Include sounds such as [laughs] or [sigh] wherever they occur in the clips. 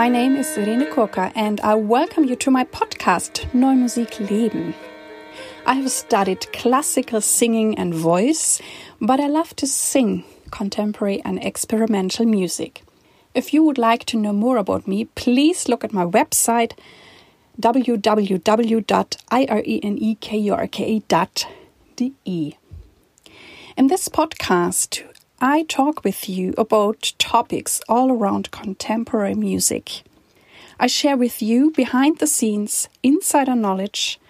My name is Irene Kurka and I welcome you to my podcast Neue Musik Leben. I have studied classical singing and voice, but I love to sing contemporary and experimental music. If you would like to know more about me, please look at my website www.irenekurka.de. In this podcast, I talk with you about topics all around contemporary music. I share with you behind the scenes insider knowledge,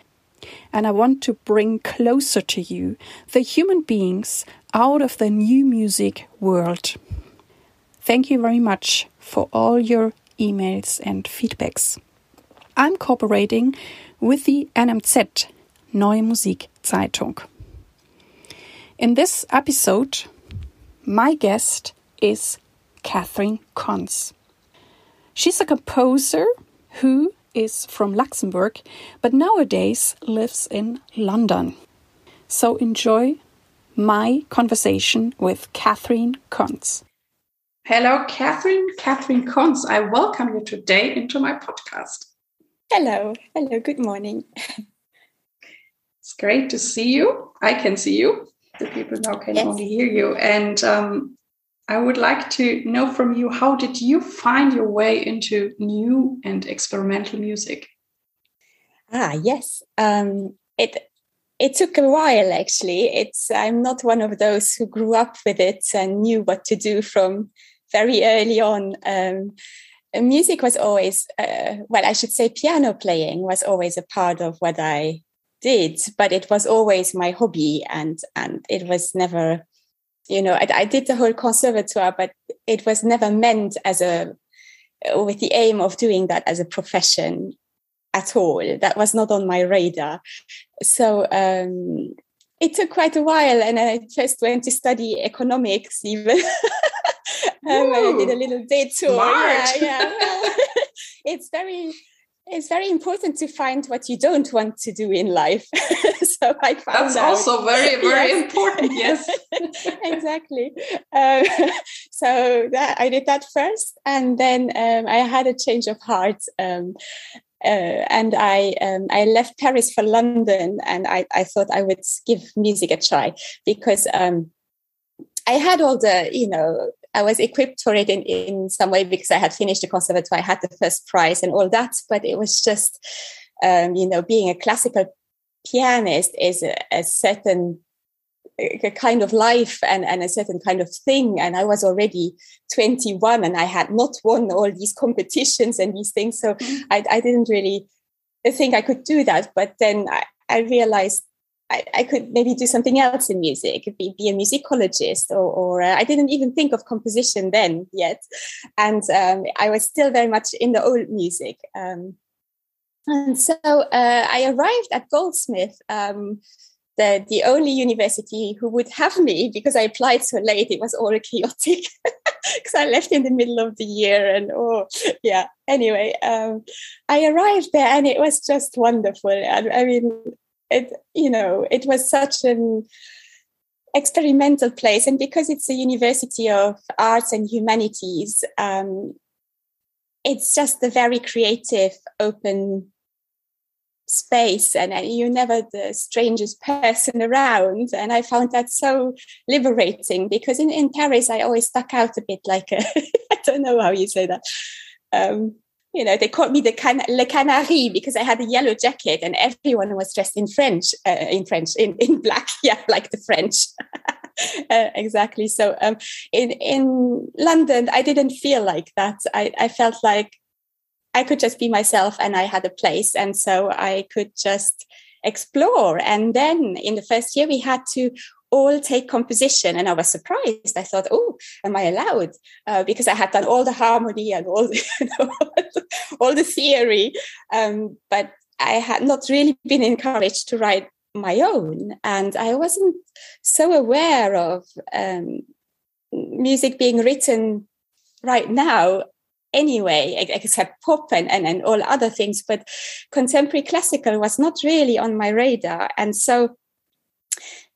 and I want to bring closer to you the human beings out of the new music world. Thank you very much for all your emails and feedbacks. I'm cooperating with the NMZ Neue Musik Zeitung. In this episode, my guest is Catherine Kontz. She's a composer who is from Luxembourg but nowadays lives in London. So enjoy my conversation with Catherine Kontz. Hello, Catherine. Catherine Kontz, I welcome you today into my podcast. Hello. Hello. Good morning. [laughs] it's great to see you. I can see you. The people now can yes. only hear you. And um, I would like to know from you how did you find your way into new and experimental music? Ah, yes. Um, it it took a while actually. It's I'm not one of those who grew up with it and knew what to do from very early on. Um, music was always, uh, well, I should say, piano playing was always a part of what I did, but it was always my hobby, and and it was never, you know, I, I did the whole conservatoire, but it was never meant as a with the aim of doing that as a profession at all. That was not on my radar. So um, it took quite a while, and I just went to study economics even. [laughs] um, I did a little detour. Smart. Yeah, yeah. [laughs] it's very it's very important to find what you don't want to do in life. [laughs] so I found that's out. also very [laughs] very yes. important. Yes, [laughs] exactly. Um, so that I did that first, and then um, I had a change of heart. Um, uh, and I um, I left Paris for London, and I, I thought I would give music a try because um, I had all the you know I was equipped for it in, in some way because I had finished the conservatoire, I had the first prize and all that, but it was just um, you know being a classical pianist is a, a certain a kind of life and, and a certain kind of thing. And I was already 21 and I had not won all these competitions and these things. So mm-hmm. I, I didn't really think I could do that. But then I, I realized I, I, could maybe do something else in music, be, be a musicologist, or, or uh, I didn't even think of composition then yet. And um, I was still very much in the old music. Um, and so uh, I arrived at Goldsmith um, the, the only university who would have me because I applied so late, it was all chaotic [laughs] because I left in the middle of the year. And oh, yeah. Anyway, um, I arrived there and it was just wonderful. I, I mean, it, you know, it was such an experimental place. And because it's a university of arts and humanities, um, it's just a very creative, open space. And you're never the strangest person around. And i found that so liberating because in, in paris i always stuck out a bit like [laughs] I don't know how you say that. Um, you know they called me the can- le canari because i had a yellow jacket and everyone was dressed in french uh, in french in, in black [laughs] yeah like the french [laughs] uh, exactly so um, in in london i didn't feel like that i, I felt like I could just be myself and I had a place. And so I could just explore. And then in the first year, we had to all take composition. And i was surprised. I thought oh am i allowed? Uh, because i had done all the harmony and all the, [laughs] all the theory. Um, but i had not really been encouraged to write my own. And i wasn't so aware of um, music being written right now anyway, except pop and, and, and all other things. But contemporary classical was not really on my radar. And so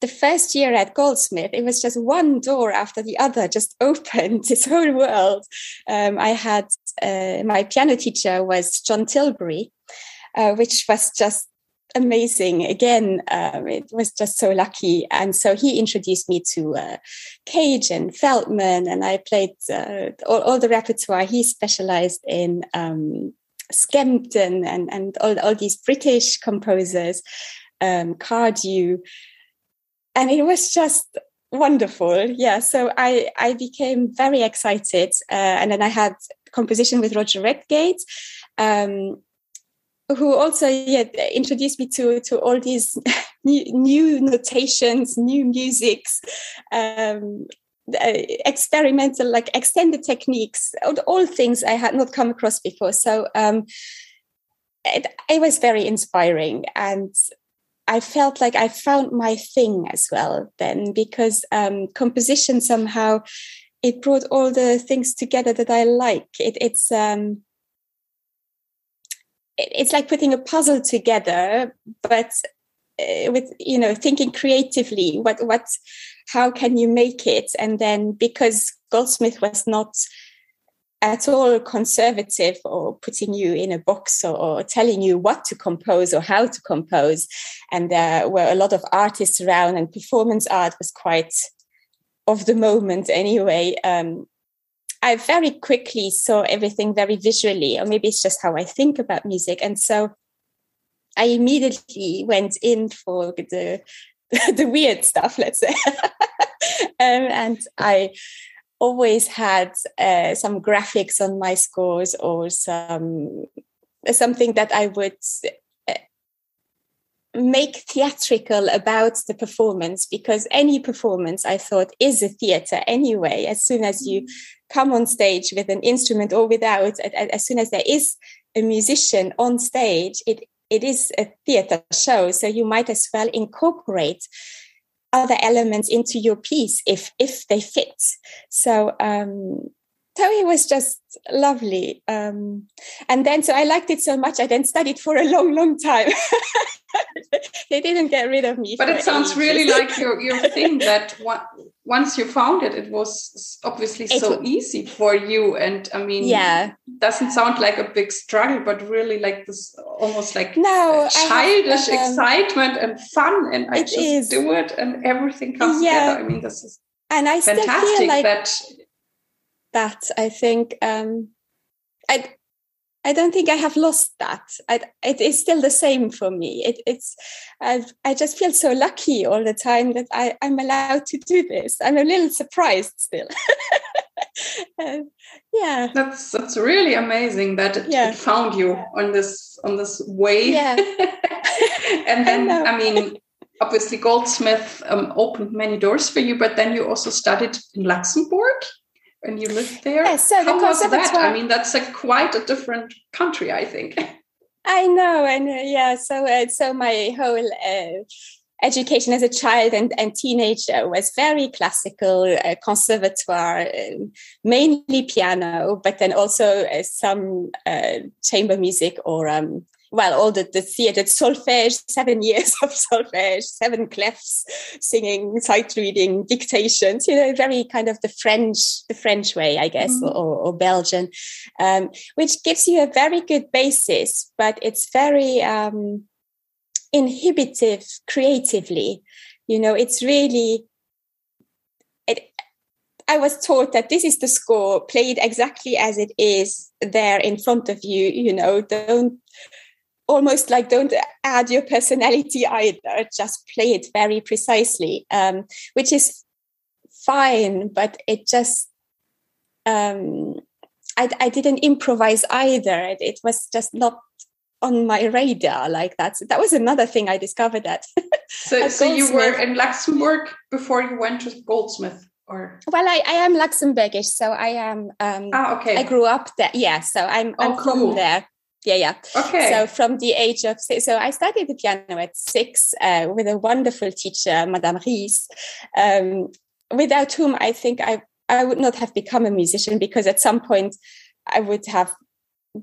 the first year at Goldsmith, it was just one door after the other just [laughs] opened this whole world. Um, I had uh, my piano teacher was John Tilbury, uh, which was just amazing. Again, um, it was just so lucky. And so he introduced me to uh, Cage and Feldman, and I played uh, all, all, the repertoire. He specialized in um, Skempton and, and all, all these British composers, um, Cardew and it was just wonderful. Yeah so i i became very excited uh, and then i had composition with roger redgate um, who also yeah, introduced me to to all these [laughs] new, new notations new musics um, uh, experimental like extended techniques all, all, things i had not come across before. So um, it, it was very inspiring. And I felt like I found my thing as well then because um, composition somehow it brought all the things together that I like. It, it's um, it, it's like putting a puzzle together, but uh, with you know thinking creatively. What what how can you make it? And then because Goldsmith was not at all conservative or putting you in a box or, or, telling you what to compose or how to compose. And there were a lot of artists around, and performance art was quite of the moment anyway. Um, I very quickly saw everything very visually, or maybe it's just how I think about music. And so I immediately went in for the [laughs] the weird stuff, let's say. [laughs] um, and I always had uh, some graphics on my scores or some something that I would uh, make theatrical about the performance because any performance I thought is a theater anyway. As soon as you come on stage with an instrument or without, as soon as there is a musician on stage, it it is a theater show. So you might as well incorporate other elements into your piece if if they fit. So um, Toei was just lovely. Um, and then, so I liked it so much, I then studied for a long, long time. [laughs] they didn't get rid of me. But it sounds ages. really like [laughs] your, your thing that once you found it, it was obviously it so easy for you. And I mean, yeah, doesn't sound like a big struggle, but really like this almost like no, childish have, um, excitement and fun. And I just is. do it and everything comes yeah. together. I mean, this is and I fantastic like that that i think um i i don't think i have lost that. I, it is still the same for me. It, it's I, I just feel so lucky all the time that I, i'm allowed to do this. I'm a little surprised still. [laughs] Uh, yeah. That's that's really amazing that it, yeah. it, found you on this on this way. Yeah. [laughs] And then I, I mean obviously goldsmith um, opened many doors for you but then you also studied in luxembourg and you lived there. Yes, so How was that? I mean, that's a quite a different country, I think. [laughs] I know, and uh, yeah, so uh, so my whole uh, education as a child and, and teenager was very classical, uh, conservatoire, um, mainly piano, but then also uh, some uh, chamber music or um, well, all the, the theatre, solfège, seven years of solfège, seven clefs, singing, sight reading, dictations, you know, very kind of the French, the French way, I guess, mm. or, or, Belgian, um, which gives you a very good basis, but it's very um, inhibitive creatively. You know, it's really, it, I was taught that this is the score, played exactly as it is there in front of you, you know, don't almost like don't add your personality either just play it very precisely um, which is fine but it just um, I, I, didn't improvise either. It, it, was just not on my radar like that so that was another thing i discovered that. [laughs] So, so you were in luxembourg before you went to goldsmith or? Well i, I am luxembourgish so i am um ah, okay. I grew up there. Yeah so i'm, oh, I'm cool. from there yeah yeah. Okay. So from the age of six so i studied the piano at six uh, with a wonderful teacher madame ries um, without whom i think i i would not have become a musician because at some point i would have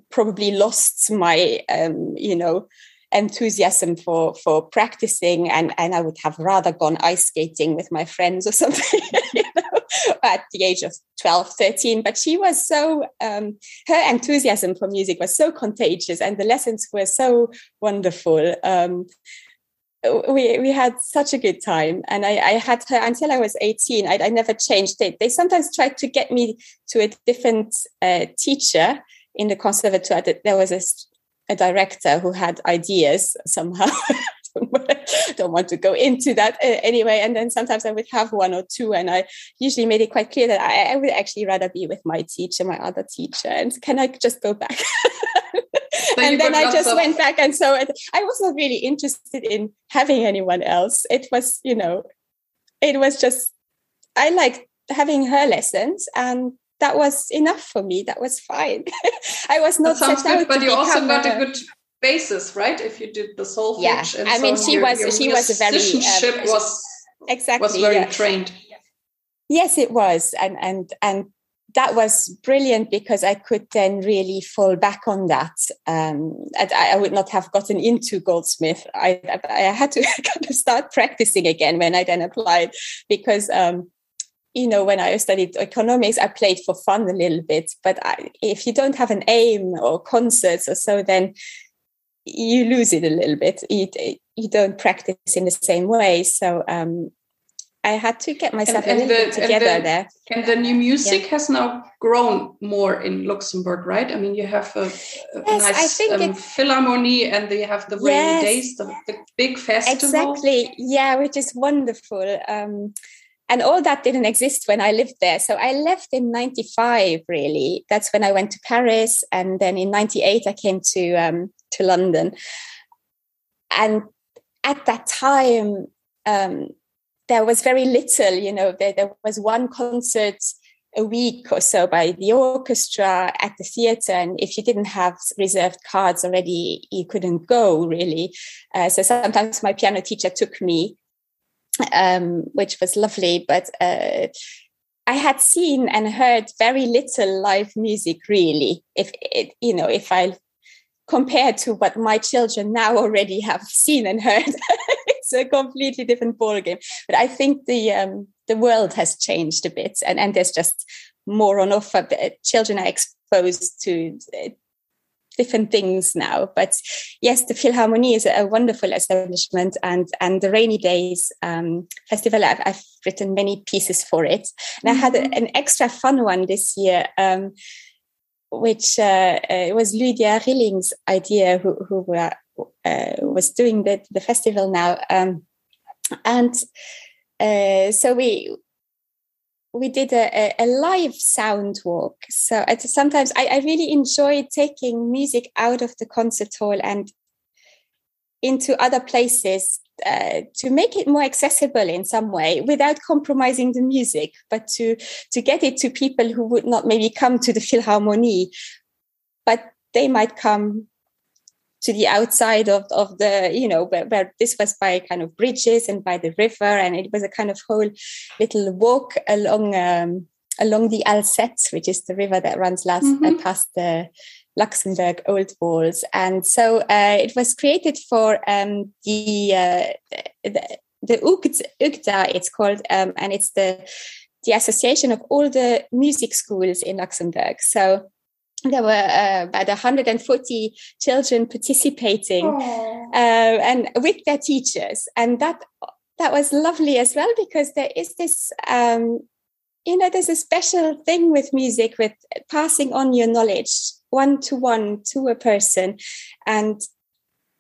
probably lost my um, you know enthusiasm for for practicing and and I would have rather gone ice skating with my friends or [laughs] something you know, at the age of 12 13 but she was so um, her enthusiasm for music was so contagious and the lessons were so wonderful. Um, we we had such a good time and I, I had her until I was 18 I, I never changed. It they sometimes tried to get me to a different uh, teacher in the conservatoire there was a a director who had ideas somehow. [laughs] don't want to go into that uh, anyway. And then sometimes I would have one or two, and I usually made it quite clear that I, I would actually rather be with my teacher, my other teacher, and can I just go back? and then I just of- went back, and so it, I was not really interested in having anyone else. It was, you know, it was just I liked having her lessons, and that was enough for me. That was fine. [laughs] I was not that sounds good, but you also got a, a good basis, right? If you did the solfege. Yeah, and I mean, she your, was your she was a very um, was exactly was very yeah. trained. Yes, it was, and and and that was brilliant because I could then really fall back on that. Um, I, I, would not have gotten into Goldsmith. I, I, had to [laughs] kind of start practicing again when I then applied because um, you know, when I studied economics, I played for fun a little bit. But I, if you don't have an aim or concerts or so, then you lose it a little bit. You, you don't practice in the same way. So um, I had to get myself and, and a little the, bit together and the, there. And the new music yeah. has now grown more in Luxembourg, right? I mean, you have a, a yes, nice um, philharmonie and you have the rainy yes, days, the, the, big festival. Exactly. Yeah, which is wonderful. Um, and all that didn't exist when I lived there. So I left in 95, really. That's when I went to Paris. And then in 98, I came to, um, to London. And at that time, um, there was very little, you know, there, there was one concert a week or so by the orchestra at the theater and if you didn't have reserved cards already you couldn't go really uh, so sometimes my piano teacher took me um, which was lovely. But uh, I had seen and heard very little live music, really. If it, you know, if I compare to what my children now already have [laughs] seen and heard, [laughs] it's a completely different ballgame. But I think the um, the world has changed a bit, and and there's just more on offer. Children are exposed to uh, different things now. But yes, the Philharmonie is a wonderful establishment, and and the Rainy Days um, Festival. I've, I've, written many pieces for it, and. I had a, mm-hmm. an extra fun one this year. Um, which uh, uh, was Lydia Rilling's idea, who, who uh, was doing the, the festival now. Um, and uh, so we we did a, a, live sound walk. So sometimes I, I, really enjoy taking music out of the concert hall and into other places uh, to make it more accessible in some way without compromising the music, but to to get it to people who would not maybe come to the Philharmonie, but they might come to the outside of, of the, you know, where, where, this was by kind of bridges and by the river. And it was a kind of whole little walk along, um, along the Alzette, which is the river that runs last, mm-hmm. uh, past the Luxembourg old walls. And so uh, it was created for um, the, uh, the, the UGDA, it's called, um, and it's the, the association of all the music schools in Luxembourg. So there were uh, about 140 children participating uh, and with their teachers. And that that was lovely as well because there is this um, you know there's a special thing with music with passing on your knowledge one to one to a person. And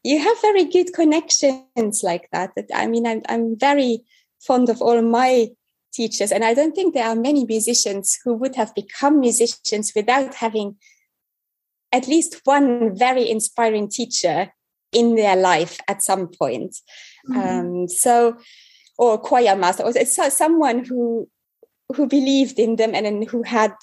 you have very good connections like that i mean i'm, I'm very fond of all my teachers. And I don't think there are many musicians who would have become musicians without having at least one very inspiring teacher in their life at some point. Mm-hmm. Um, so, or choir master, or it's someone who who believed in them and, and who had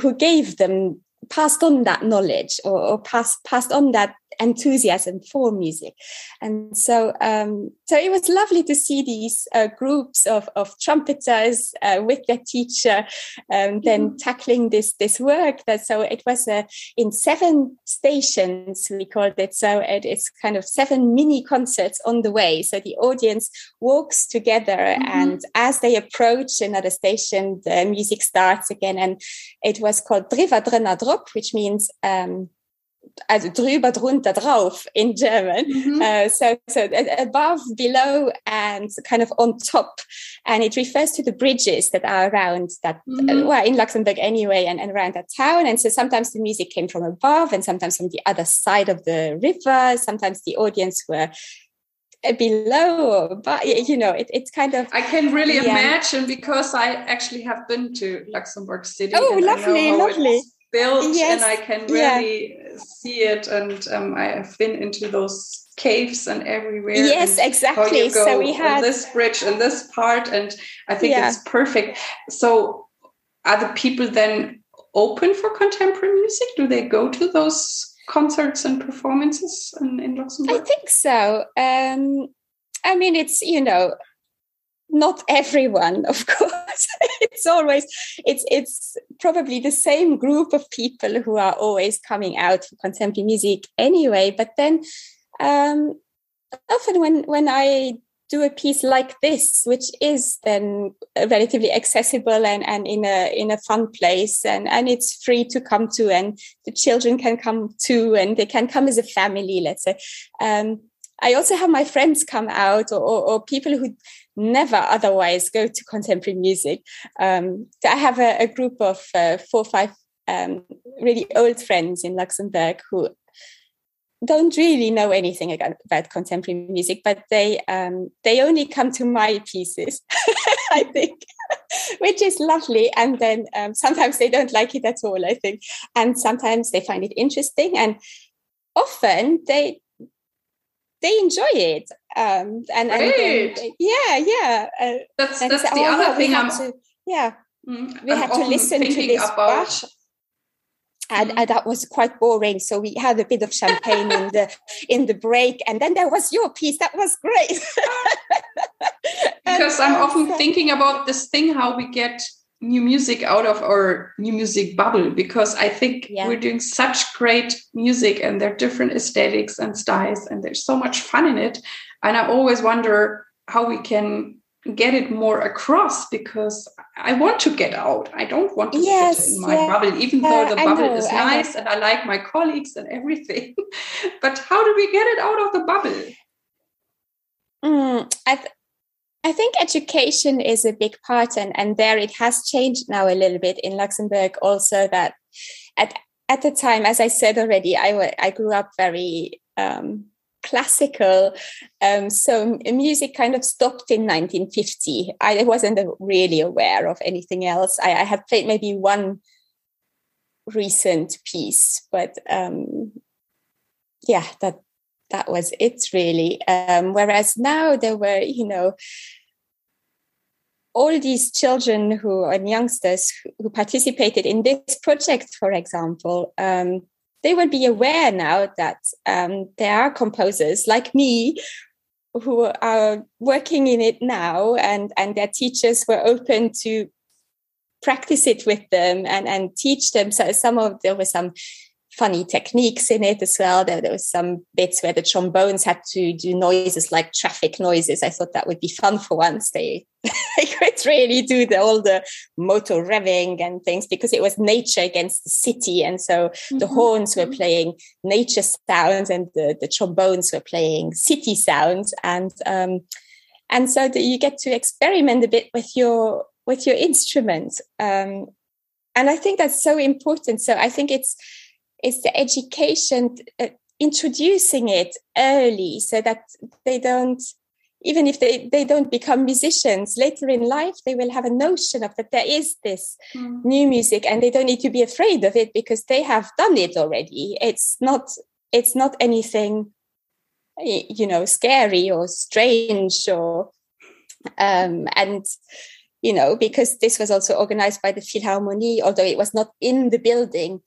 who gave them passed on that knowledge or, or passed passed on that enthusiasm for music and so um, so it was lovely to see these uh, groups of, of trumpeters uh, with their teacher um, then mm-hmm. tackling this this work that so it was uh, in seven stations we called it so it, it's kind of seven mini concerts on the way so the audience walks together mm-hmm. and as they approach another station the music starts again and it was called Driwwer Drënner Drop which means um, also drüber, drunter, drauf in German. Mm-hmm. Uh, so, so above, below, and kind of on top. And it refers to the bridges that are around that, mm-hmm. uh, well, in Luxembourg anyway, and, and around that town. And so sometimes the music came from above and sometimes from the other side of the river. Sometimes the audience were uh, below but you know it, it's kind of i can really yeah. imagine because i actually have been to luxembourg city oh lovely lovely built yes. and I can really yeah. see it. And um, I have been into those caves and everywhere. Yes, and exactly. so we had this bridge and this part, and I think yeah. it's perfect. So are the people then open for contemporary music? Do they go to those concerts and performances in, in Luxembourg? I think so. Um, I mean, it's you know not everyone of [laughs] course. It's always it's it's probably the same group of people who are always coming out for contemporary music anyway but then um, often when when i do a piece like this which is then relatively accessible and, and in a in a fun place and and it's free to come to and the children can come too and they can come as a family let's say um, I also have my friends come out or, or, or, people who never otherwise go to contemporary music. Um, I have a, a group of uh, four or five um, really old friends in Luxembourg who don't really know anything about contemporary music, but they um, they only come to my pieces, [laughs] I think, [laughs] which is lovely. And then um, sometimes they don't like it at all, I think, and sometimes they find it interesting. And often they they enjoy it. Um, and, and yeah, yeah. Uh, that's that's the oh, other thing. I'm, to, yeah, mm, we I'm had to listen to this about... And, mm. and, that was quite boring. So we had a bit of champagne in the [laughs] in the break, and then there was your piece. That was great. [laughs] because I'm often thinking about this thing how we get new music out of our new music bubble because I think yeah. we're doing such great music and there are different aesthetics and styles and there's so much fun in it. And I always wonder how we can get it more across because I want to get out. I don't want to yes, sit in my yeah. bubble, even though the bubble know, is nice and I like my colleagues and everything. [laughs] but how do we get it out of the bubble? Mm, I, th- I think education is a big part, and, and there it has changed now a little bit in Luxembourg. Also, that at at the time, as I said already, I I grew up very um, classical, um, so music kind of stopped in 1950. I wasn't really aware of anything else. I, I had played maybe one recent piece, but um, yeah, that that was it really. Um, whereas now there were, you know, all these children who and youngsters who participated in this project, for example, um, they will be aware now that um, there are composers like me who are working in it now, and and their teachers were open to practice it with them and and teach them. So some of there were some funny techniques in it as well. There, there was some bits where the trombones had to do noises like traffic noises. I thought that would be fun for once. They, [laughs] they could really do the, all the motor revving and things because it was nature against the city. And so mm-hmm. the horns were playing nature sounds and the, the trombones were playing city sounds. And, um, and so that you get to experiment a bit with your, with your instrument. Um, and I think that's so important. So I think it's, is the education uh, introducing it early so that they don't even if they, they don't become musicians later in life they will have a notion of that there is this mm. new music and they don't need to be afraid of it because they have done it already it's not it's not anything you know scary or strange or um and you know because this was also organized by the philharmonie although it was not in the building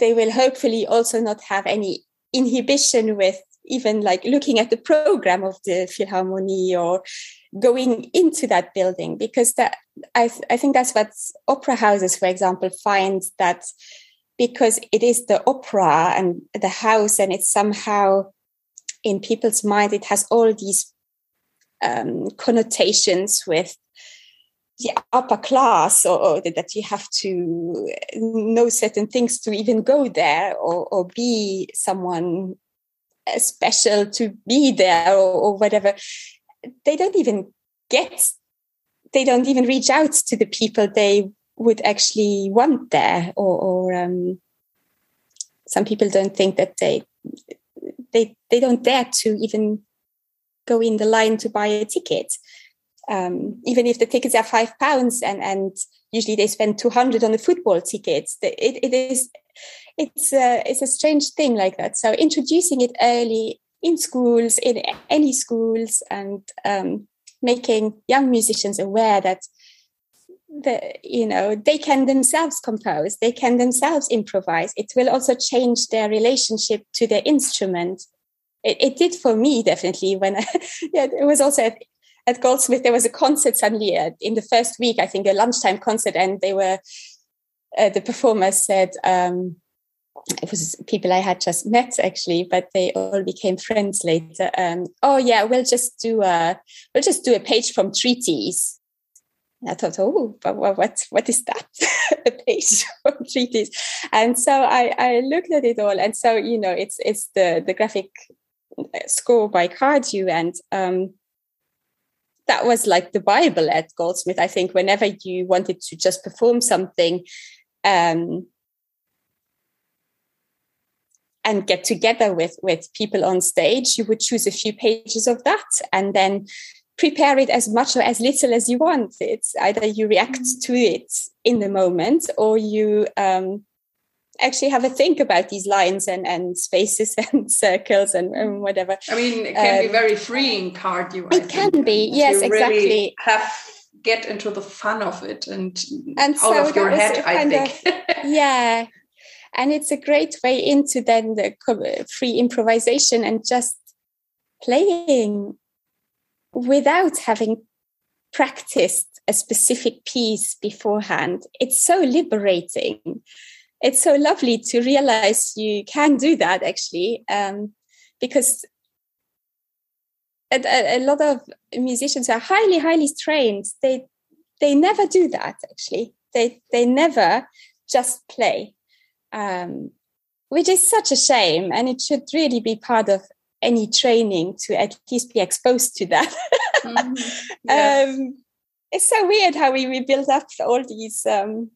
they will hopefully also not have any inhibition with even like looking at the program of the Philharmonie or going into that building because that I, th- I think that's what opera houses, for example, find that because it is the opera and the house and it's somehow in people's mind it has all these um, connotations with the upper class or, or, that you have to know certain things to even go there or, or be someone special to be there or, or whatever. They don't even get they don't even reach out to the people they would actually want there or, or um, some people don't think that they they they don't dare to even go in the line to buy a ticket um, even if the tickets are five pounds and and usually they spend 200 on the football tickets it, it is it's a, it's a strange thing like that. So introducing it early in schools in any schools and um, making young musicians aware that the, you know they can themselves compose they can themselves improvise. It will also change their relationship to their instrument. It, it did for me definitely when I, [laughs] yeah, it was also at goldsmith there was a concert suddenly uh, in the first week i think a lunchtime concert and they were uh, the performers said um, it was people I had just met actually, but they all became friends later. Um, oh yeah, we'll just do a we'll just do a page from Treatise. And I thought, oh, but what what is that? [laughs] a page [laughs] from Treatise. And so I I looked at it all, and so you know, it's it's the the graphic uh, score by Cardew, and um, that was like the Bible at Goldsmith. I think whenever you wanted to just perform something. Um, and get together with with people on stage you would choose a few pages of that and then prepare it as much or as little as you want it's either you react mm-hmm. to it in the moment or you um, actually have a think about these lines and, and spaces [laughs] and circles and, and whatever. I mean it can um, be very freeing Cardew it can be. yes exactly really have get into the fun of it and, and out so of your head i think of, [laughs] yeah. And it's a great way into then the free improvisation and just playing without having practiced a specific piece beforehand. It's so liberating it's so lovely to realize you can do that actually um, because a, a, lot of musicians are highly highly trained they they never do that actually they they never just play um, which is such a shame. And it should really be part of any training to at least be exposed to that. mm-hmm. [laughs] yes. um, it's so weird how we, we build up all these um,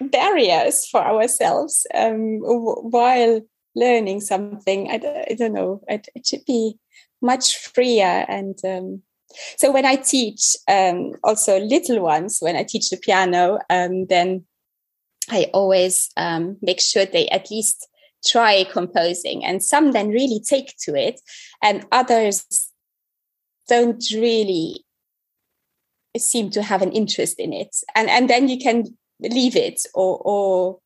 barriers for ourselves um, while learning something. I, don't know. It, it, should be much freer. And um, so when I teach um, also little ones, when I teach the piano, um, then I always um, make sure they at least try composing, and some then really take to it, and others don't really seem to have an interest in it, and and then you can leave it or or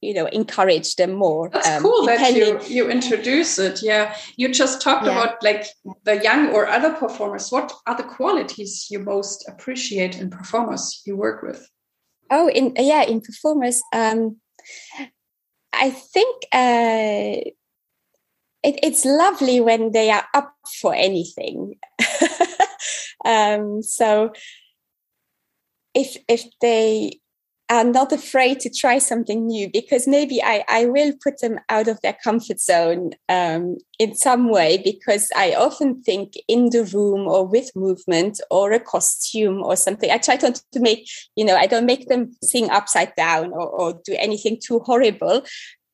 you know encourage them more that's um, cool that you you introduce it yeah you just talked yeah. about like the young or other performers what are the qualities you most appreciate in performers you work with Oh, in yeah, in performers, um, I think uh, it, it's lovely when they are up for anything. [laughs] um, so if if they are not afraid to try something new because maybe I, I will put them out of their comfort zone um, in some way because I often think in the room or with movement or a costume or something. I try to, to make, you know, I don't make them sing upside down or, or do anything too horrible,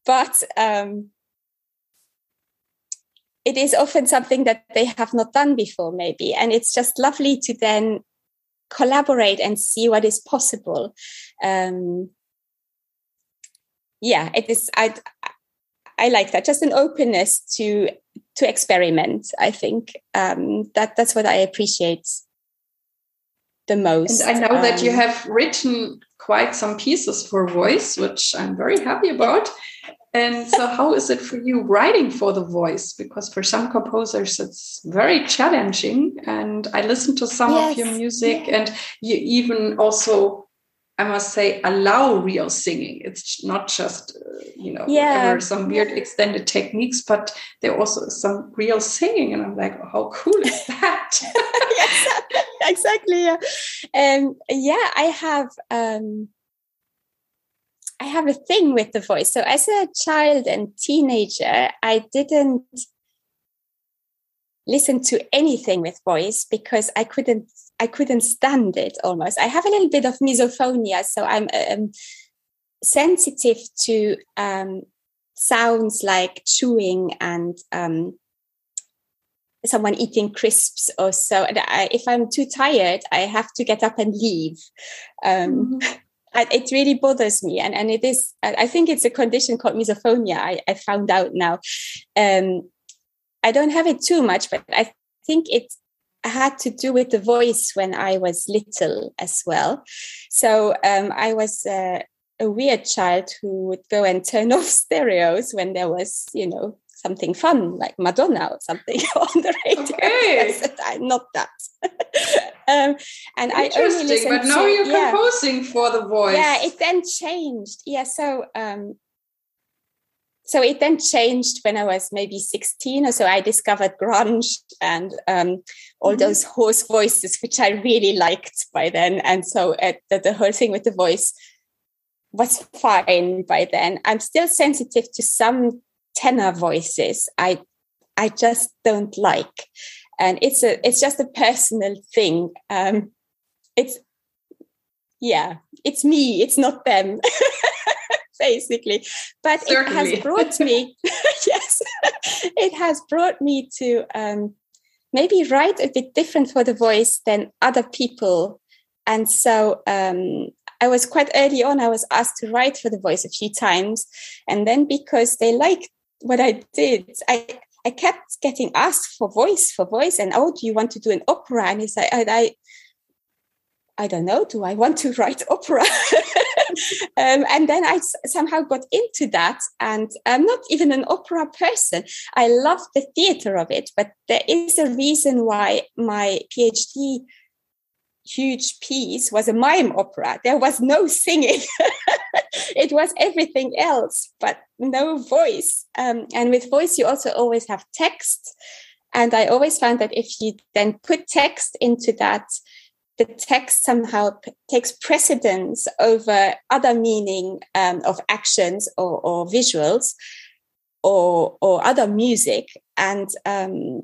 but um, it is often something that they have not done before, maybe. And it's just lovely to then collaborate and see what is possible. Um yeah it is i i like that. Just an openness to to experiment i think. Um that that's what i appreciate the most. And i know um, that you um, have written quite some pieces for voice which i'm very happy about And so, how is it for you writing for the voice? Because for some composers, it's very challenging. And I listen to some yes. of your music, and you even also I must say, allow real singing. It's not just, uh, you know, yeah. some weird extended techniques, but there also is some real singing. And I'm like, oh, how cool is that? [laughs] [laughs] exactly. Yeah. Um, yeah, I have. Um, I have a thing with the voice. So as a child and teenager, I didn't listen to anything with voice because I couldn't I couldn't stand it almost. I have a little bit of misophonia, so I'm um, sensitive to um, sounds like chewing and um, someone eating crisps or so. I, if I'm too tired, I have to get up and leave. Um, mm-hmm. [laughs] it really bothers me, and and it is. I think it's a condition called misophonia. I, I found out now. Um, I don't have it too much, but I think it had to do with the voice when I was little as well. So um, I was uh, a weird child who would go and turn [laughs] off stereos when there was, you know, something fun like Madonna or something [laughs] on the radio. Okay. Said, I'm not that. [laughs] um, and I only listened but now to, you're yeah. composing for the voice. Yeah, it then changed. Yeah, so um, so it then changed when I was maybe 16 or so. I discovered grunge and um, all mm-hmm. those hoarse voices, which I really liked by then. And so uh, the, the whole thing with the voice was fine by then. I'm still sensitive to some tenor voices. I I just don't like, and it's a it's just a personal thing. Um, it's yeah, it's me. It's not them. [laughs] basically. But Certainly. it has brought me, [laughs] yes, it has brought me to um, maybe write a bit different for the voice than other people. And so um, I was quite early on, I was asked to write for the voice a few times. And then because they liked what I did, I, I kept getting asked for voice, for voice, and oh, do you want to do an opera? And it's like, I, I, I don't know, do I want to [laughs] write opera? [laughs] um, and then I s- somehow got into that. And I'm not even an opera person. I love the theater of it, but there is a reason why my PhD huge piece was a mime opera. There was no singing. [laughs] it was everything else, but no voice. Um, and with voice, you also always have text. And I always found that if you then put text into that, the text somehow p- takes precedence over other meaning um, of actions or, or, visuals or, or other music. And um,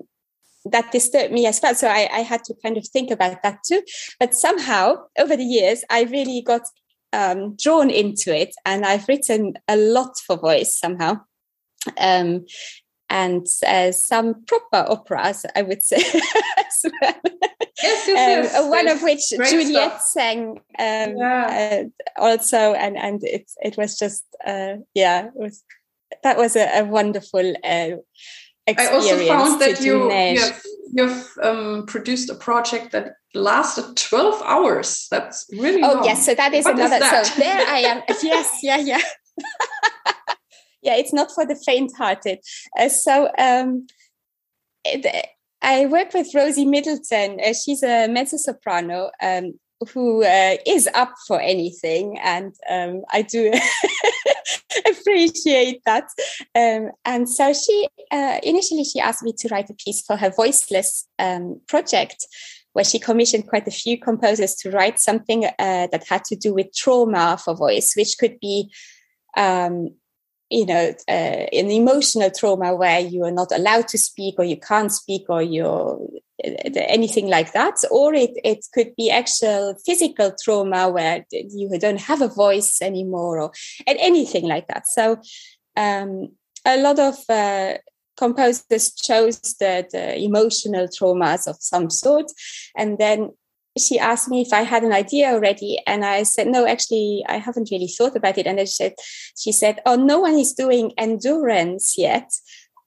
that disturbed me as well. So I, I, had to kind of think about that too. But somehow over the years, I really got um, drawn into it and I've written a lot for voice somehow. Um, and uh, some proper operas, I would say, [laughs] as well. Yes, yes, um, one of which Juliet stuff. sang um, yeah. uh, also, and and it it was just uh, yeah, it was that was a, a wonderful uh. I also found that you you've, you've um, produced a project that lasted 12 hours that's really oh long. yes so that is what another is that? so there i am [laughs] yes yeah yeah [laughs] yeah, it's not for the faint-hearted. Uh, so um, it, I work with Rosie Middleton. Uh, she's a mezzo soprano um, who uh, is up for anything, and um, I do [laughs] [laughs] appreciate that. Um, and so she uh, initially she asked me to write a piece for her voiceless um, project, where she commissioned quite a few composers to write something uh, that had to do with trauma for voice, which could be um, you know, uh, an emotional trauma where you are not allowed to speak or you can't speak or you're uh, anything like that. Or it, it could be actual physical trauma where you don't have a voice anymore or and anything like that. So um, a lot of uh, composers chose the, the emotional traumas of some sort and then she asked me if I had an idea already, and I said, "No, actually, I haven't really thought about it." And then she said, "She said, oh, no one is doing endurance yet,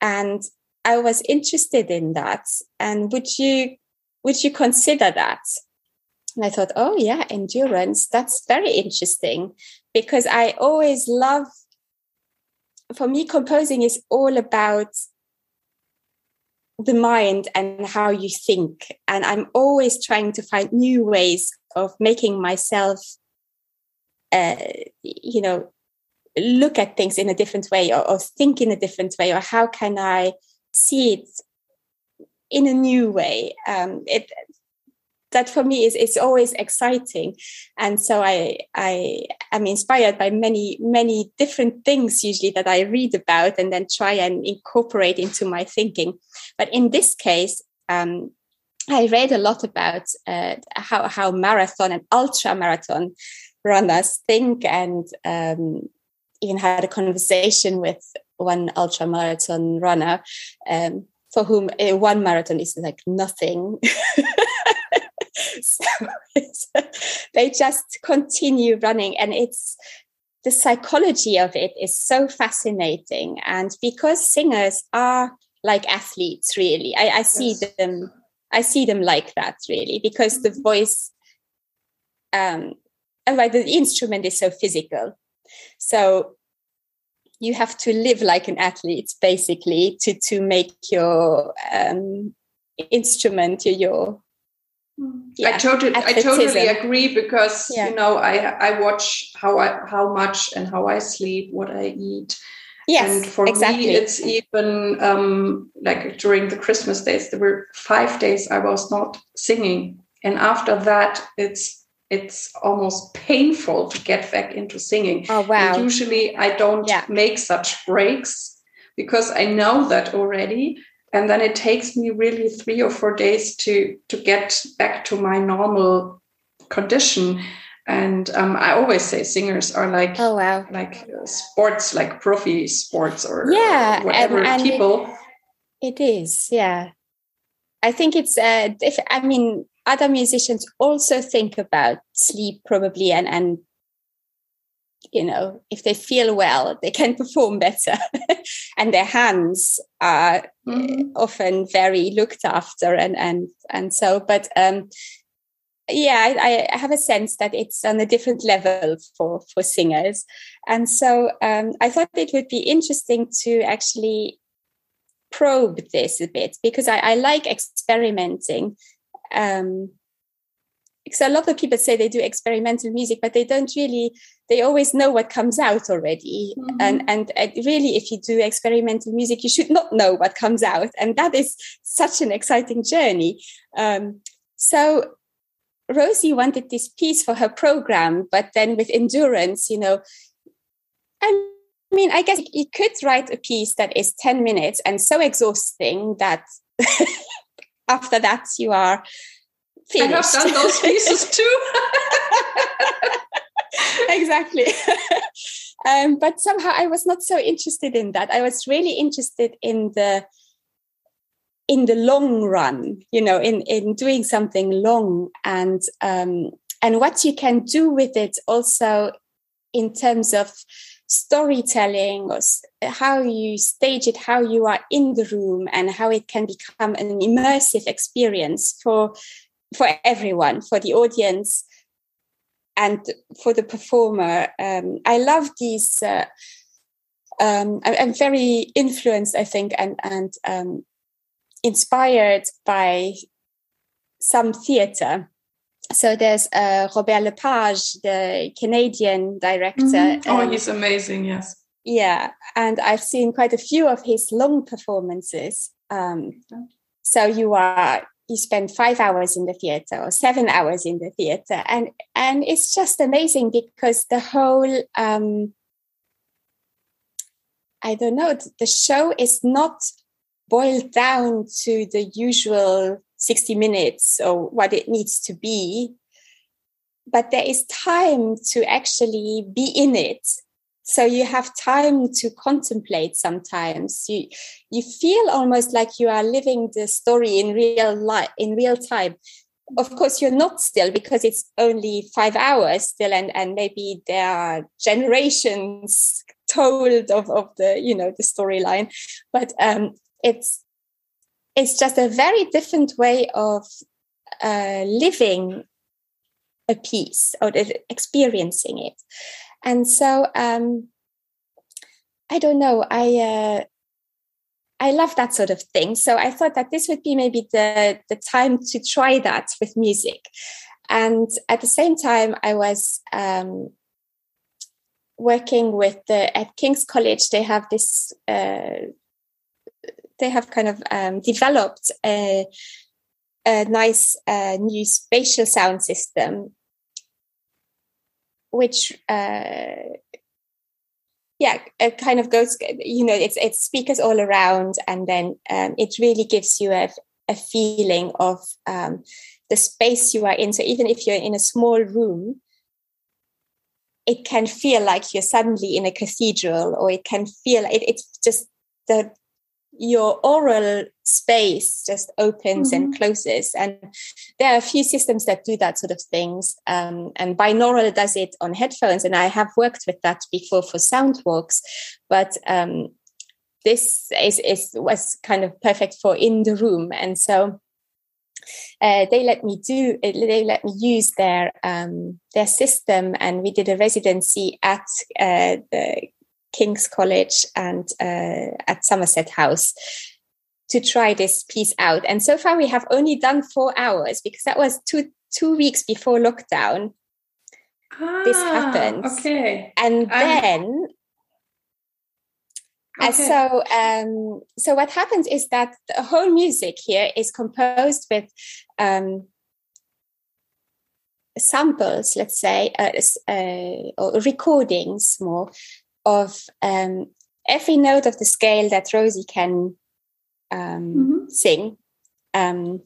and I was interested in that. And would you would you consider that?" And I thought, "Oh yeah, endurance. That's very interesting because I always love for me, composing is all about the mind and how you think. And I'm always trying to find new ways of making myself, uh, you know, look at things in a different way or, or think in a different way, or how can I see it in a new way? Um, it that for me is is always exciting. And so i i am inspired by many many different things usually that i read about and then try and incorporate into my thinking. But in this case um, i read a lot about uh, how how marathon and ultra marathon runners think and um, even had a conversation with one ultra marathon runner um, for whom uh, one marathon is like nothing [laughs] [laughs] so they just continue running and it's the psychology of it is so fascinating and because singers are like athletes really i, I see yes. them i see them like that really because the mm-hmm. voice um and like the instrument is so physical so you have to live like an athlete basically to to make your um instrument your, your yeah, I totally, I totally agree because yeah. you know I I watch how I how much and how I sleep, what I eat. Yes, and for exactly. me, it's even um, like during the Christmas days, there were five days I was not singing, and after that, it's it's almost painful to get back into singing. Oh wow! And usually, I don't yeah. make such breaks because I know that already and then it takes me really three or four days to to get back to my normal condition. And um, i always say singers are like oh wow. like sports like profi sports or yeah whatever and, and people. It, it is yeah. I think it's uh if, i mean other musicians also think about sleep probably and and you know if they feel well they can perform better [laughs] and their hands are mm-hmm. often very looked after and and and so but um yeah I, I, have a sense that it's on a different level for for singers and so um, i thought it would be interesting to actually probe this a bit because i, I like experimenting um, so a lot of people say they do experimental music but they don't really they always know what comes out already mm-hmm. and, and and really if you do experimental music you should not know what comes out and that is such an exciting journey um, so rosie wanted this piece for her program but then with endurance you know i mean i guess you could write a piece that is 10 minutes and so exhausting that [laughs] after that you are. I have done those pieces [laughs] too. exactly. [laughs] um, but somehow I was not so interested in that. I was really interested in the in the long run, you know, in in doing something long and um, and what you can do with it also in terms of storytelling or how you stage it, how you are in the room, and how it can become an immersive experience for for everyone, for the audience, and for the performer. Um, I love these. Uh, um, I, am very influenced, I think, and and um, inspired by some theatre. So there's uh, Robert Lepage, the Canadian director. Mm-hmm. Oh, he's amazing! Yes. Yeah, and I've seen quite a few of his long performances. Um, so you are you spend five hours in the theater or seven hours in the theater. And and it's just amazing because the whole um i don't know the show is not boiled down to the usual 60 minutes or what it needs to be but there is time to actually be in it so you have time to contemplate sometimes. You you feel almost like you are living the story in real life in real time. Of course you're not still because it's only five hours still and and maybe there are generations told of of the you know the storyline. But um it's it's just a very different way of uh, living a piece or experiencing it and so um, I don't know. I uh, I love that sort of thing. So I thought that this would be maybe the the time to try that with music. And at the same time, I was um, working with the at King's College. They have this. Uh, they have kind of um, developed a, a nice uh, new spatial sound system, which uh, yeah, it kind of goes. You know, it's it's speakers all around, and then um, it really gives you a a feeling of um, the space you are in. So even if you're in a small room, it can feel like you're suddenly in a cathedral, or it can feel it, it's just the your oral space just opens mm-hmm. and closes. And there are a few systems that do that sort of things. Um, and binaural does it on headphones. And i have worked with that before for sound walks. But um, this is, is was kind of perfect for in the room. And so uh, they let me do they let me use their um, their system. And we did a residency at uh, the King's College and uh, at Somerset House to try this piece out. And so far, we have only done four hours because that was two two weeks before lockdown. Ah, this happened. Okay, and then. Okay. so, um, so what happens is that the whole music here is composed with um, samples, let's say, uh, uh, or recordings more of um, every note of the scale that Rosie can um, mm-hmm. sing, um,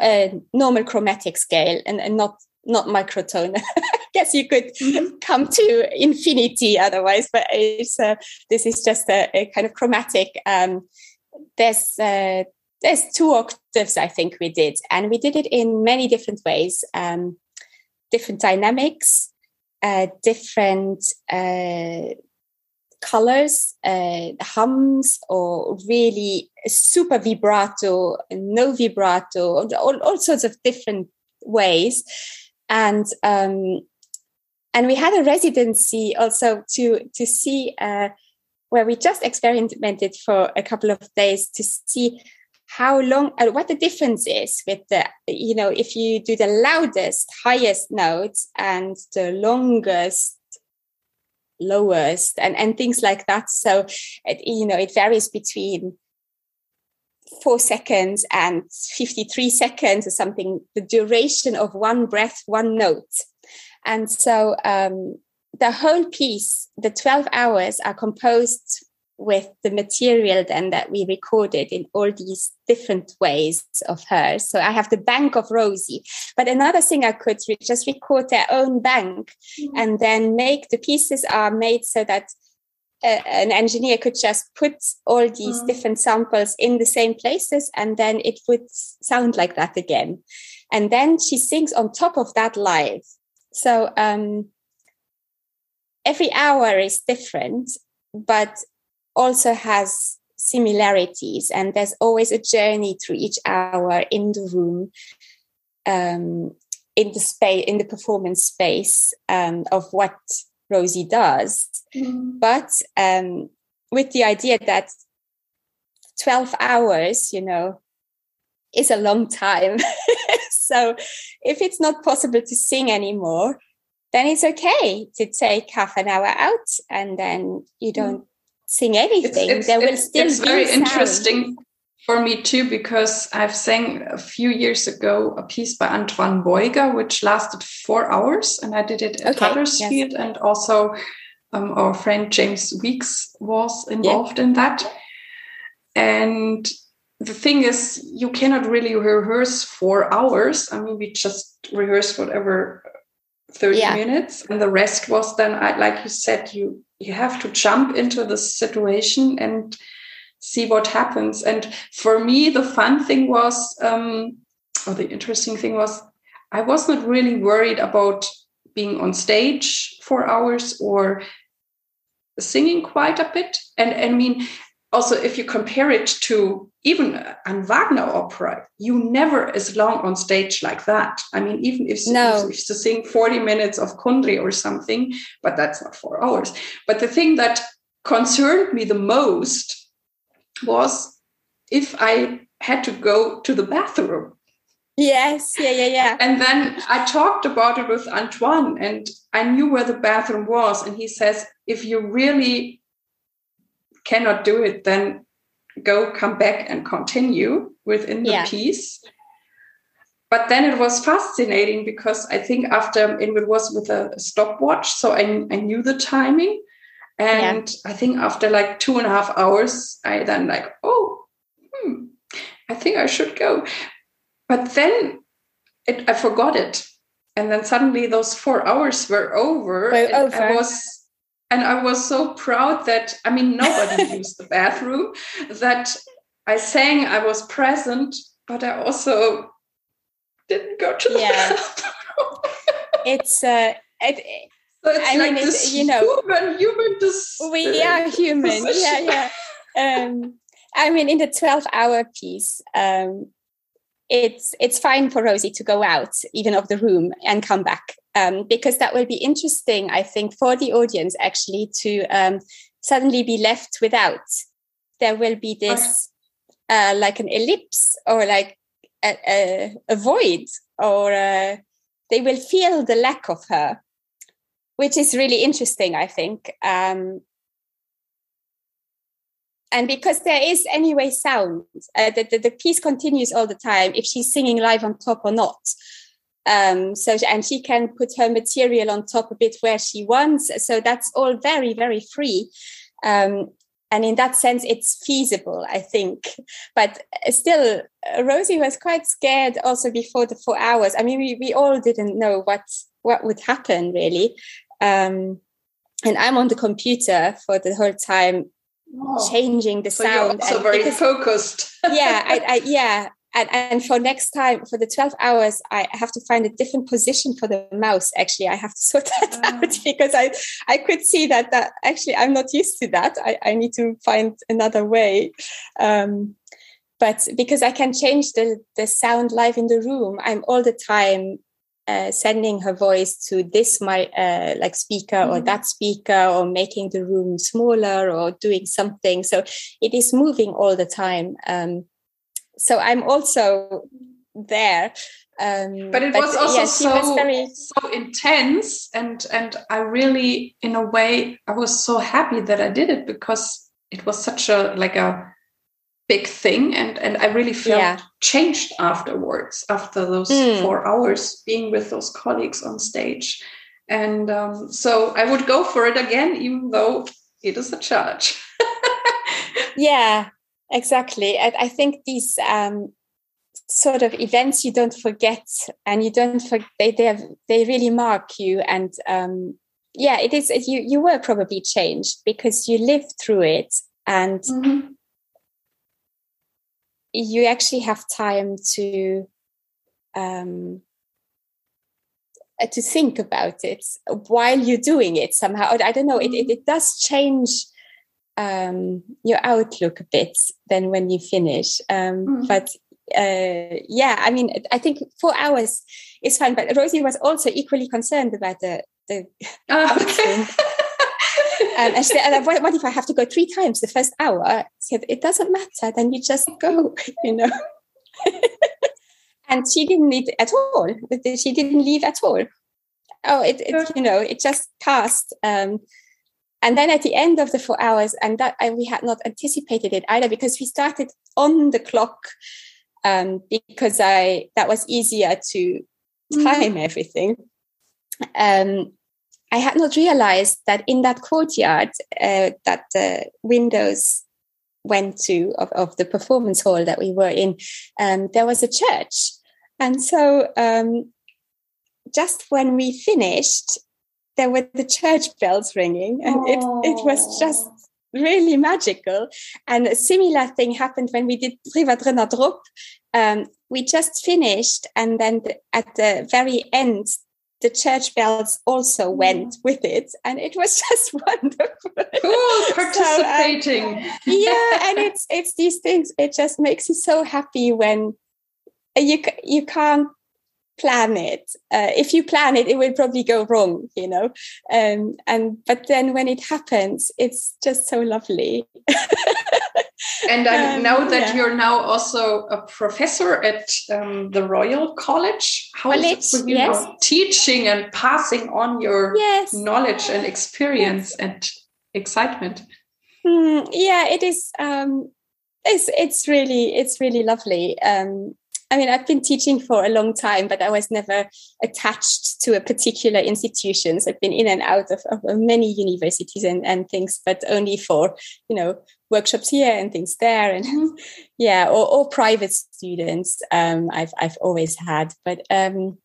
a normal chromatic scale, and, and not not microtone. [laughs] I guess you could mm-hmm. come to infinity otherwise, but it's uh, this is just a, a kind of chromatic. Um, there's uh, there's two octaves I think we did, and we did it in many different ways, um, different dynamics, uh, different uh, colors, uh, hums, or really super vibrato, no vibrato, all, all sorts of different ways. And um, and we had a residency also to to see uh, where we just experimented for a couple of days to see how long uh, what the difference is with the you know if you do the loudest highest notes and the longest lowest and and things like that. So it, you know it varies between four seconds and 53 seconds or something the duration of one breath one note. And so um, the whole piece the 12 hours are composed with the material then that we recorded in all these different ways of her. So I have the bank of Rosie. But another thing I could re- just record their own bank mm-hmm. and then make the pieces are made so that uh, an engineer could just put all these mm-hmm. different samples in the same places and then it would sound like that again. And then she sings on top of that live. So um, every hour is different, but also has similarities and there's always a journey through each hour in the room um, in the space in the performance space um, of what rosie does. Mm. but um, with the idea that 12 hours you know is a long time. [laughs] So if it's not possible to sing anymore then it's okay to take half an hour out and then you don't sing anything. It's, it's, there will still it's very sound. interesting for me too because I've sang a few years ago a piece by Antoine Beuger which lasted four hours, and I did it at okay, Huddersfield, yes. and also um, our friend James Weeks was involved yeah. in that. And the thing is, you cannot really rehearse four hours. I mean, we just rehearse whatever 30 yeah. minutes and the rest was then I like you said you you have to jump into the situation and see what happens and for me the fun thing was um or the interesting thing was i was not really worried about being on stage for hours or singing quite a bit and, and i mean also if you compare it to even a Wagner opera, you never as long on stage like that. I mean, even if, no. if, if to sing 40 minutes of Kundry or something, but that's not four hours. But the thing that concerned me the most was if I had to go to the bathroom. Yes, yeah, yeah, yeah. And then I talked about it with Antoine, and I knew where the bathroom was. And he says, if you really cannot do it, then go come back and continue within the yeah. piece. But then it was fascinating because I think after it was with a stopwatch, so I, I knew the timing. And yeah. I think after like two and a half hours, I then like, oh, hmm, I think I should go. But then it, I forgot it. And then suddenly those four hours were over. Well, over. I was and I was so proud that I mean nobody [laughs] used the bathroom, that I sang, I was present, but I also didn't go to the yeah. bathroom. it's uh it, so it's I like mean, this you know, human, human. we are human. Position. Yeah, yeah. Um, I mean, in the twelve-hour piece, um, it's it's fine for Rosie to go out even of the room and come back um, because that will be interesting, I think, for the audience actually to um, suddenly be left without. There will be this uh, like an ellipse or like a, a, a void, or uh, they will feel the lack of her, which is really interesting, I think. Um, and because there is anyway sound uh, the, the, the, piece continues all the time if she's singing live on top or not. Um, so and she can put her material on top a bit where she wants. So that's all very very free. Um, and in that sense it's feasible i think. But still rosie was quite scared also before the four hours. I mean we, we all didn't know what what would happen really. Um, and i'm on the computer for the whole time oh. changing the so sound. You're also very because, focused. [laughs] yeah, I, I, [laughs] yeah. And, and for next time, for the 12 hours, I have to find a different position for the mouse. Actually, I have to [laughs] sort that oh. out because I, I could see that, that actually I'm not used to that. I, I need to find another way. Um, but because I can change the, the sound live in the room, I'm all the time uh, sending her voice to this my uh, like speaker mm-hmm. or that speaker or making the room smaller or doing something so it is moving all the time um, so i'm also there um, but it but, was also yeah, so, was very... so intense and and i really in a way i was so happy that i did it because it was such a like a big thing and and i really felt yeah. changed afterwards after those mm. four hours being with those colleagues on stage. And um, so i would go for it again even though it is a challenge [laughs] yeah exactly. I, I think these um, sort of events you don't forget and you don't forget they they, have, they really mark you. And um, yeah it is you you were probably changed because you lived through it and mm-hmm you actually have time to um, uh, to think about it while you're doing it somehow. I don't know. It it, it does change um, your outlook a bit than when you finish. Um, mm. But uh, yeah, I mean, I think four hours is fine. But Rosie was also equally concerned about the the oh. [laughs] Um, and she said, what, what, if I have to go three times the first hour? I said, it doesn't matter. Then you just go, [laughs] you know. [laughs] and she didn't leave at all. She didn't leave at all. Oh, it, it you know, it just passed. Um, and then at the end of the four hours, and that I, we had not anticipated it either because we started on the clock um, because I that was easier to mm-hmm. time mm. everything. Um, I had not realized that in that courtyard uh, that the windows went to of, of, the performance hall that we were in, um, there was a church. And so um, just when we finished, there were the church bells ringing, and it, it was just really magical. And a similar thing happened when we did Driwwer Drënner Drop. Um, we just finished, and then the, at the very end, the church bells also mm. went with it and it was [laughs] just wonderful cool participating so, um, yeah and it's it's these things it just makes you so happy when you you can't plan it. Uh, if you plan it, it will probably go wrong, you know. Um, and but then when it happens, it's just so lovely. [laughs] and I um, know that yeah. you're now also a professor at um, the Royal College. How College, is it yes. Teaching and passing on your yes. knowledge and experience yes. and excitement? Mm, yeah, it is. Um, it's it's really it's really lovely. Um, I mean, I've been teaching for a long time, but I was never attached to a particular institution. So I've been in and out of, of many universities and, and things, but only for, you know, workshops here and things there. And mm-hmm. [laughs] yeah, or, or private students um, I've, I've always had. But um,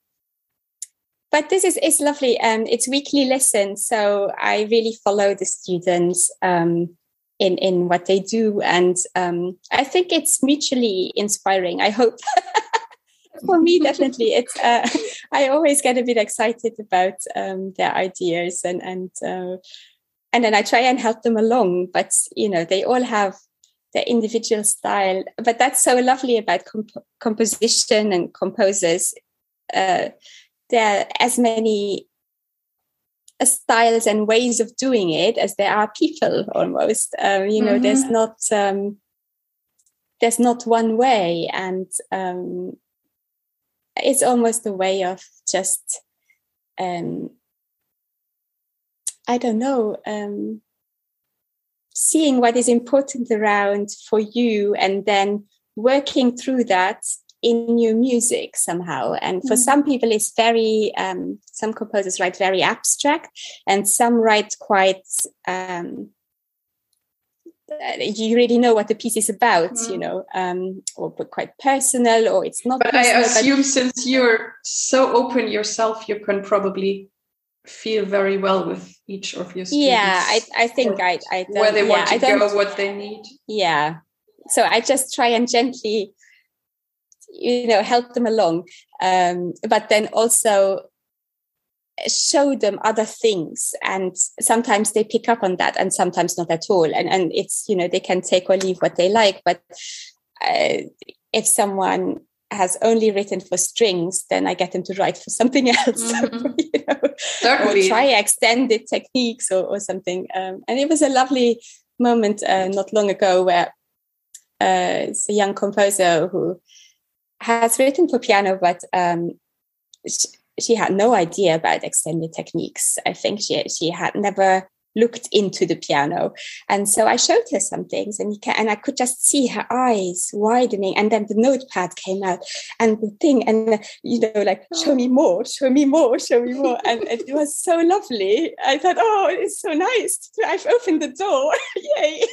but this is, is lovely. Um, it's weekly lessons. So I really follow the students. Um, in in what they do. And um, i think it's mutually inspiring i hope. [laughs] For me definitely. It's uh, [laughs] i always get a bit excited about um, their ideas and and uh, and then i try and help them along. But you know they all have their individual style. But that's so lovely about comp- composition and composers. Uh, there are as many styles and ways of doing it as there are people almost um, you know mm-hmm. there's not um, there's not one way and um, it's almost a way of just um, i don't know um, seeing what is important around for you and then working through that in your music somehow. And for mm-hmm. some people, it's very, um, some composers write very abstract, and some write quite, um, you really know what the piece is about, mm. you know, um, or quite personal, or it's not. But personal, I assume but since you're so open yourself, you can probably feel very well with each of your students. Yeah, I, I think I, I where they want yeah, to go, what they need. Yeah, so I just try and gently you know help them along. Um, but then also show them other things. And sometimes they pick up on that and sometimes not at all. And and it's you know they can take or leave what they like. But uh, if someone has only written for strings then i get them to write for something [laughs] else. [laughs] Mm-hmm. you know, Certainly. or try extended techniques or, or something. Um, and it was a lovely moment uh, not long ago where uh, it's a young composer who has written for piano, but um, she, she, had no idea about extended techniques. I think she she had never looked into the piano. And so I showed her some things and, can, and I could just see her eyes widening. And then the notepad came out and the thing, and, you know, like, show me more, show me more, show me more. and [laughs] it was so lovely. I thought, oh, it's so nice. I've opened the door. [laughs] Yay.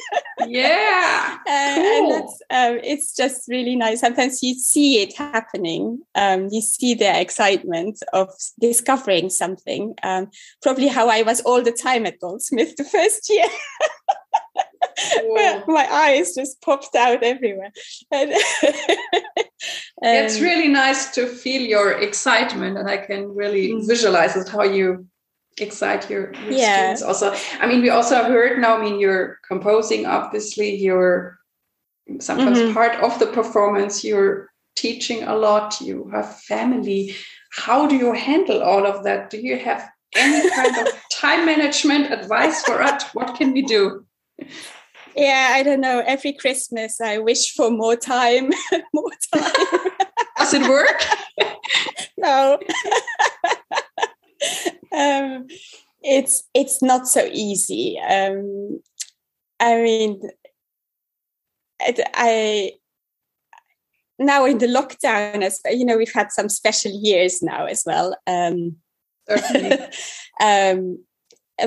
Yeah. [laughs] uh, cool. And that's, um, it's just really nice. Sometimes you see it happening. Um, you see their excitement of discovering something. Um, probably how I was all the time at Goldsmith Smith the first year. [laughs] my eyes just popped out everywhere. And [laughs] it's really nice to feel your excitement, and I can really mm. visualize it how you excite your, your yeah. students. Also, I mean, we also heard now. I mean, you're composing. Obviously, you're sometimes mm -hmm. part of the performance. You're teaching a lot. You have family. How do you handle all of that? Do you have any kind of [laughs] time management advice for us? What can we do? Yeah, I don't know. Every Christmas, I wish for more time. [laughs] more time. Does it work? [laughs] no. [laughs] um, it's it's not so easy. Um, I mean, it, I now in the lockdown, as you know, we've had some special years now as well. Um, [laughs] um,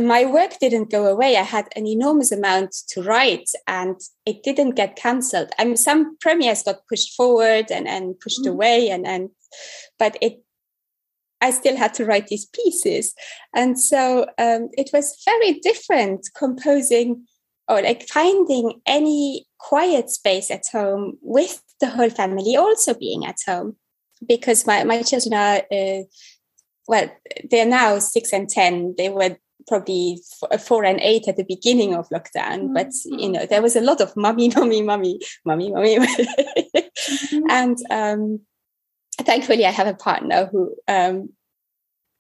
my work didn't go away. I had an enormous amount to write and it didn't get cancelled. I mean, some premieres got pushed forward and, and pushed mm. away and, and, but it, I still had to write these pieces. And so um, it was very different composing or like finding any quiet space at home with the whole family also being at home because my, my children are uh, well, they're now six and 10. They were probably four and eight at the beginning of lockdown, mm-hmm. but you know, there was a lot of mummy, [laughs] mummy, mummy, mummy, mummy. mm-hmm. [laughs] And, um, thankfully, I have a partner who um,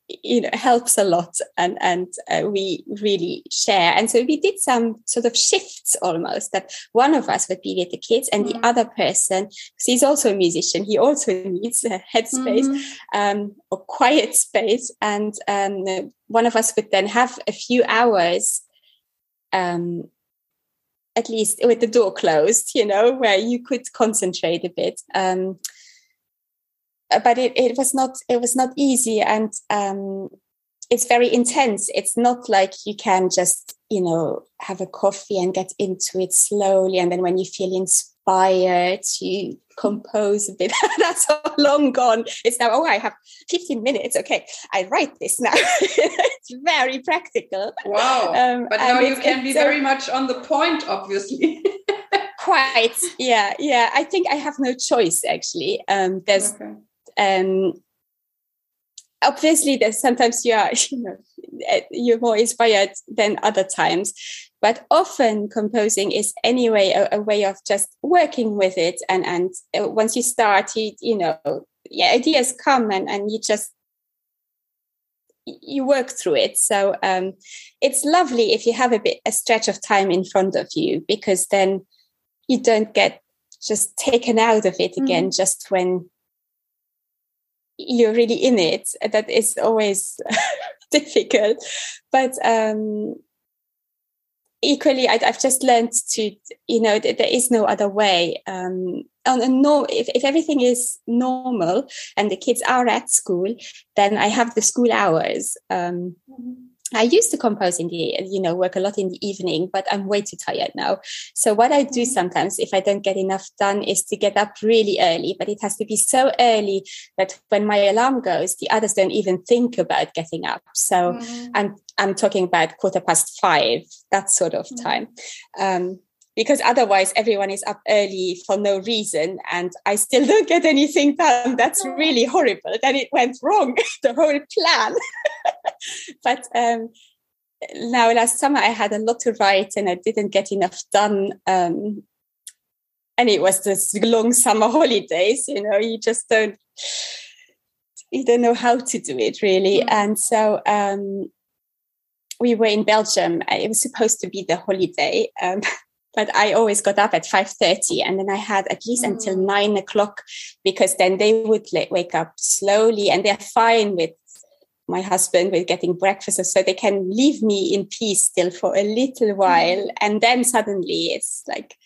you know helps a lot and and uh, we really share and so we did some sort of shifts almost that one of us would be with the kids and mm-hmm. the other person because he's also a musician he also [laughs] needs a headspace mm-hmm. um, or quiet space and um, one of us would then have a few hours um, at least with the door closed you know where you could concentrate a bit um, but it, it was not it was not easy and um, it's very intense. It's not like you can just you know have a coffee and get into it slowly. And then when you feel inspired you compose a bit. [laughs] That's long gone. It's now oh i have 15 minutes. Okay i write this now. [laughs] It's very practical. Wow. Um, but now you can be very much on the point obviously. [laughs] Quite. Yeah yeah. I think i have no choice actually. Um, there's okay um, obviously there's sometimes you are [laughs] you know eh, you're more inspired than other times but often composing is anyway a, a way of just working with it and and uh, once you start you you know yeah ideas come and and you just you work through it so um, it's lovely if you have a bit a stretch of time in front of you because then you don't get just taken out of it again mm-hmm. just when you're really in it that is always [laughs] difficult. But um equally I, have just learned to you know there is no other way um and no if, if everything is normal and the kids are at school then i have the school hours um mm-hmm I used to compose in the, you know, work a lot in the evening, but I'm way too tired now. So what I do mm-hmm. sometimes, if I don't get enough done, is to get up really early. But it has to be so early that when my alarm goes, the others don't even think about getting up. So mm. I'm I'm talking about quarter past five, that sort of mm. time. Um, because otherwise everyone is up early for no reason and I still [laughs] don't get anything done. That's really horrible. Then it went wrong, [laughs] the whole plan. [laughs] but um, now last summer I had a lot to write and I didn't get enough done. Um, and it was this long summer holidays, you know, you just don't you don't know how to do it really. Mm-hmm. And so um, we were in Belgium. It was supposed to be the holiday. Um, but I always got up at 5.30 and then I had at least mm. until nine o'clock because then they would wake up slowly and they're fine with my husband with getting breakfast so they can leave me in peace still for a little while. Mm. And then suddenly it's like,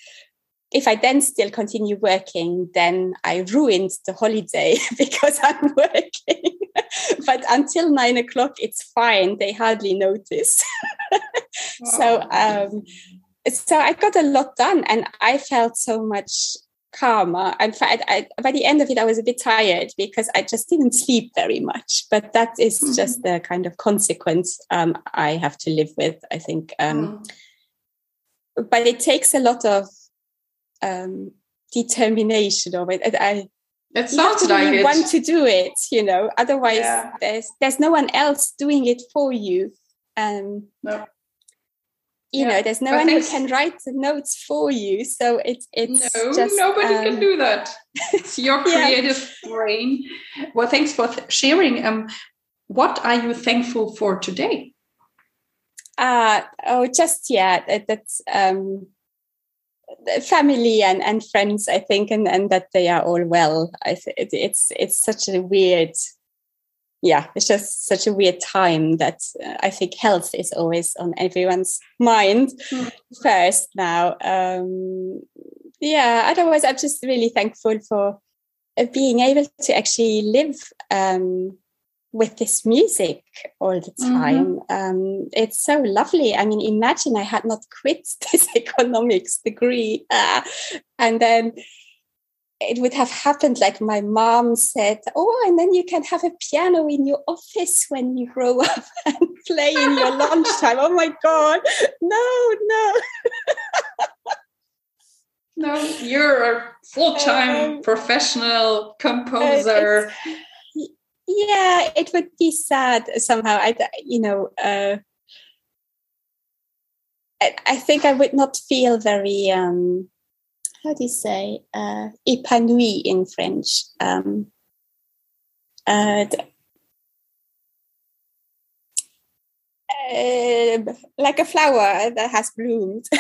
if I then still continue working, then I ruined the holiday [laughs] because I'm [laughs] working. but until nine o'clock, it's fine. They hardly notice. [laughs] so um, so I got a lot done and I felt so much calmer. In fact, I, by the end of it, I was a bit tired because I just didn't sleep very much. But that is mm-hmm. just the kind of consequence um, I have to live with, I think. Um, mm. But it takes a lot of um, determination of it. I, it sounds like really it. want to do it, you know. Otherwise, yeah. there's there's no one else doing it for you. Um, no you yeah, know there's no one who can write the notes for you so it's it's no just, nobody um, can do that. It's your [laughs] creative yeah. brain. Well thanks for th- sharing. Um what are you thankful for today? Uh oh just yeah that, that's um family and and friends i think and and that they are all well. I th- it's it's such a weird yeah, it's just such a weird time that uh, I think health is always on everyone's mind mm. first now. Um, yeah, otherwise, I'm just really thankful for uh, being able to actually live um, with this music all the mm-hmm. time. Mm-hmm. Um, it's so lovely. I mean, imagine I had not quit [laughs] this economics degree uh, and then it would have happened like my mom said oh and then you can have a piano in your office when you grow [laughs] up and play in your lunchtime. Oh my god. No no. No you're a full-time um, professional composer. yeah it would be sad somehow. I you know uh, I, I think i would not feel very um how do you say uh, épanoui in French? Um, uh, uh, like a flower that has bloomed. [laughs]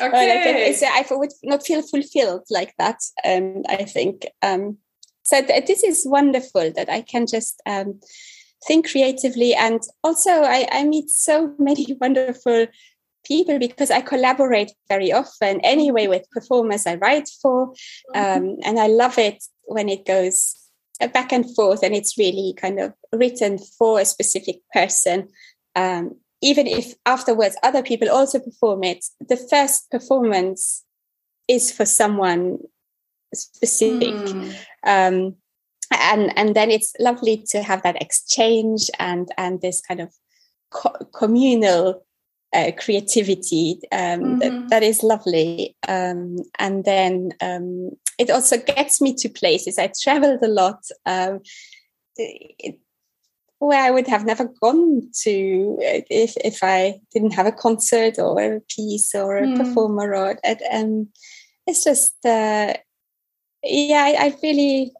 okay. like, I would not feel fulfilled like that. Um, I think um, so. Th- this is wonderful that I can just um, think creatively, and also I, I meet so [laughs] many wonderful people because I collaborate very often anyway with performers I write for, mm-hmm. um, and I love it when it goes back and forth and it's really kind of written for a specific person um, even if afterwards other people also perform it, the first performance is for someone specific. Mm. Um, and and then it's lovely to have that exchange and and this kind of co- communal uh, creativity um, mm-hmm. that, that is lovely um, and then um, it also gets me to places i traveled a lot um, it, where I would have never gone to if if I didn't have a concert or a piece or a mm. performer or and it's just uh, yeah I, I, really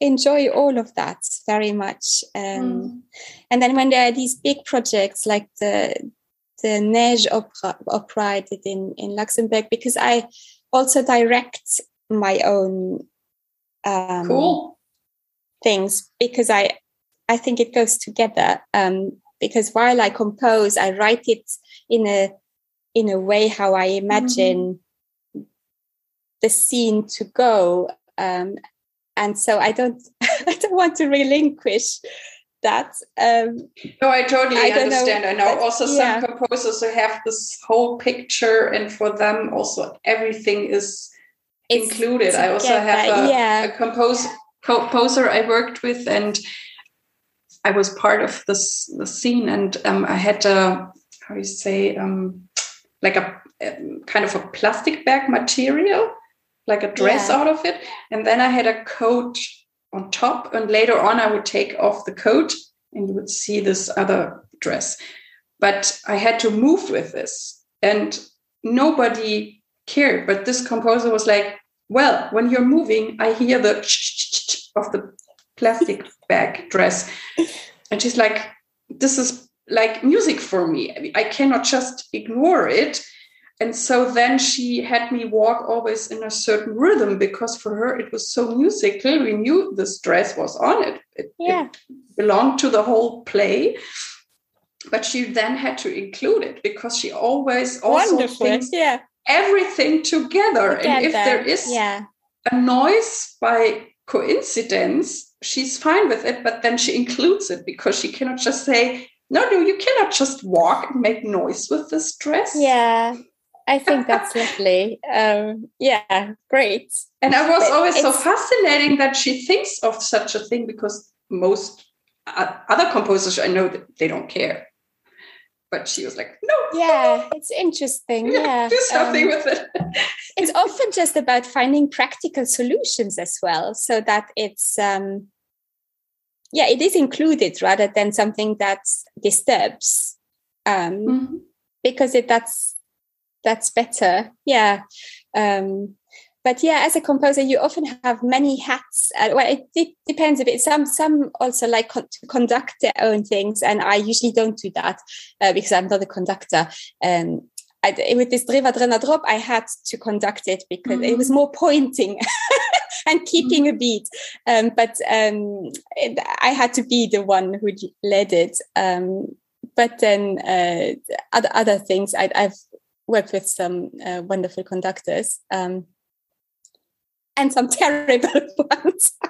enjoy all of that very much um, mm. and then when there are these big projects like the the Neige opera, opera I did in in Luxembourg because I also direct my own um, cool things because I I think it goes together um, because while I compose, I write it in a in a way how I imagine mm-hmm. the scene to go, um, and so I don't [laughs] I don't want to relinquish that. Um, no, I totally I understand. Know, I know also yeah. some composers who have this whole picture, and for them also everything is it's included. I also have a, yeah. a compose, composer I worked with, and I was part of this the scene, and um, I had a how you say um, like a, a, kind of a plastic bag material, like a dress yeah. out of it, and then I had a coat on top, and later on I would take off the coat, and you would see this other dress. But I had to move with this, and nobody cared. But this composer was like, "Well, when you're moving, I hear the of the plastic bag dress. And she's like, this is like music for me. I cannot just ignore it. And so then she had me walk always in a certain rhythm because for her it was so musical. We knew this dress was on it. It, yeah. it belonged to the whole play. But she then had to include it because she always also Wonderful. thinks yeah. everything together. together. And if there is yeah. a noise by coincidence, she's fine with it, but then she includes it because she cannot just say, no, no, you cannot just walk and make noise with this dress. Yeah. I think that's [laughs] lovely. Um, yeah, great. And I was but always so fascinating that she thinks of such a thing because most uh, other composers I know that they don't care. But she was like, no. Yeah, it's interesting. [laughs] Yeah, yeah. do something um, with it. it's [laughs] often just about finding practical solutions as well, so that it's um, yeah, it is included rather than something that disturbs. Um, mm-hmm. because it that's that's better. Yeah. Um, but yeah, as a composer, you often have many hats. Uh, well, it, it, depends a bit. Some some also like con- to conduct their own things, and I usually don't do that uh, because I'm not a conductor. Um, I, with this Driwwer Drënner Drop, I had to conduct it because mm-hmm. it was more pointing [laughs] and keeping mm-hmm. a beat. Um, but um, it, I had to be the one who led it. Um, but then uh, other other things, I, have worked with some uh, wonderful conductors um, and some [laughs] terrible ones. [laughs]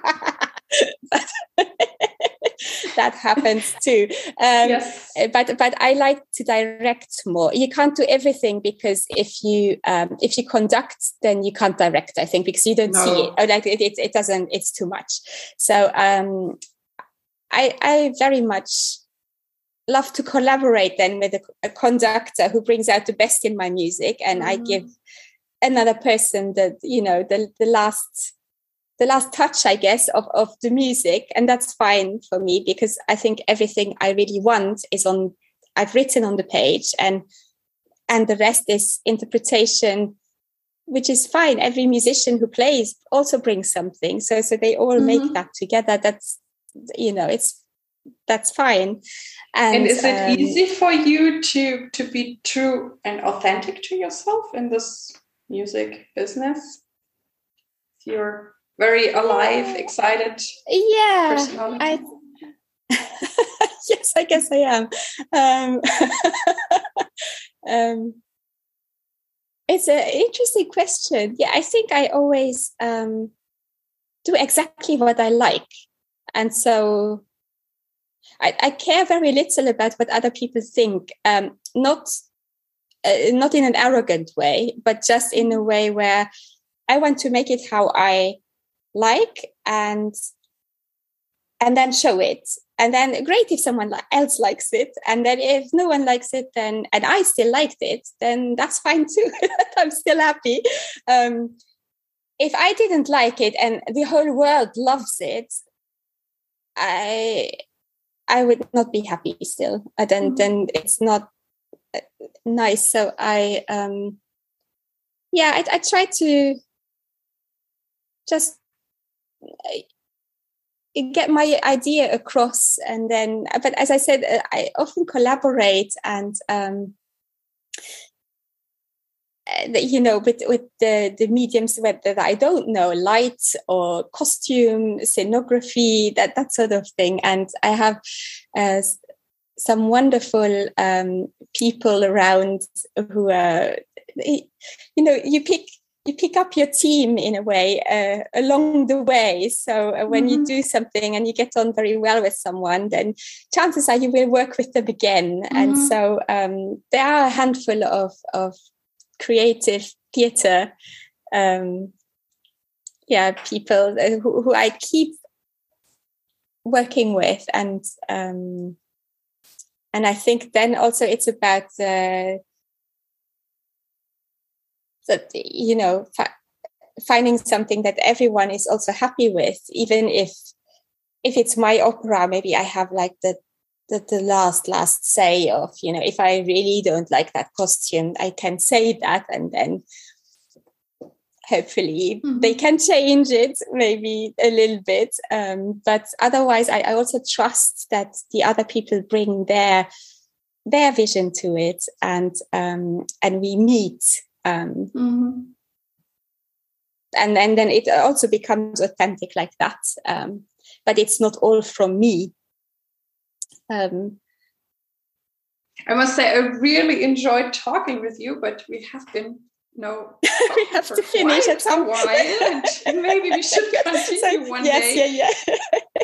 that happens too. Um, yes. But but I like to direct more. You can't do everything because if you um, if you conduct, then you can't direct. I think because you don't no. see it. Or like it, it, it doesn't. It's too much. So um, I I very much love to collaborate then with a, a, conductor who brings out the best in my music, and mm. I give another person the you know the the last the last touch, I guess, of, of the music. And that's fine for me because I think everything I really want is on, I've written on the page and, and the rest is interpretation, which is fine. Every musician who plays also brings something. So, so they all mm-hmm. make that together. That's, you know it's that's fine. And, and is it um, easy for you to to be true and authentic to yourself in this music business? You're very alive excited yeah I, [laughs] yes i guess i am. Um, [laughs] um, it's an interesting question. Yeah i think i always um, do exactly what i like. And so I, I, care very little about what other people think. Um, not uh, not in an arrogant way, but just in a way where I want to make it how I like and and then show it. And then great if someone else likes it. And then if no one likes it, then and I still liked it, then that's fine too. [laughs] I'm still happy. Um, if I didn't like it and the whole world loves it, I I would not be happy still. And then mm-hmm. then it's not uh, nice. So I um yeah, I, I try to just uh, get my idea across and then but as i said uh, i often collaborate and um you know with with the the mediums that, that i don't know light or costume scenography that that sort of thing and i have uh, some wonderful um, people around who are you know you pick you pick up your team in a way uh, along the way. So uh, when mm-hmm. you do something and you get on very well with someone, then chances are you will work with them again. Mm-hmm. And so um, there are a handful of of creative theatre, um, yeah, people who, who, I keep working with, and um, and I think then also it's about uh, that you know fa- finding something that everyone is also happy with, even if if it's my opera, maybe I have like the the, the last last say of you know if i really don't like that costume i can say that and then hopefully mm-hmm. they can change it maybe a little bit um, but otherwise I, I, also trust that the other people bring their their vision to it and um, and we meet um, mm-hmm. and, and then it also becomes authentic like that um, but it's not all from me um, I must say, I really enjoyed talking with you, but we have been no [laughs] we have to finish at some while and maybe we should [laughs] continue so, one yes, day yeah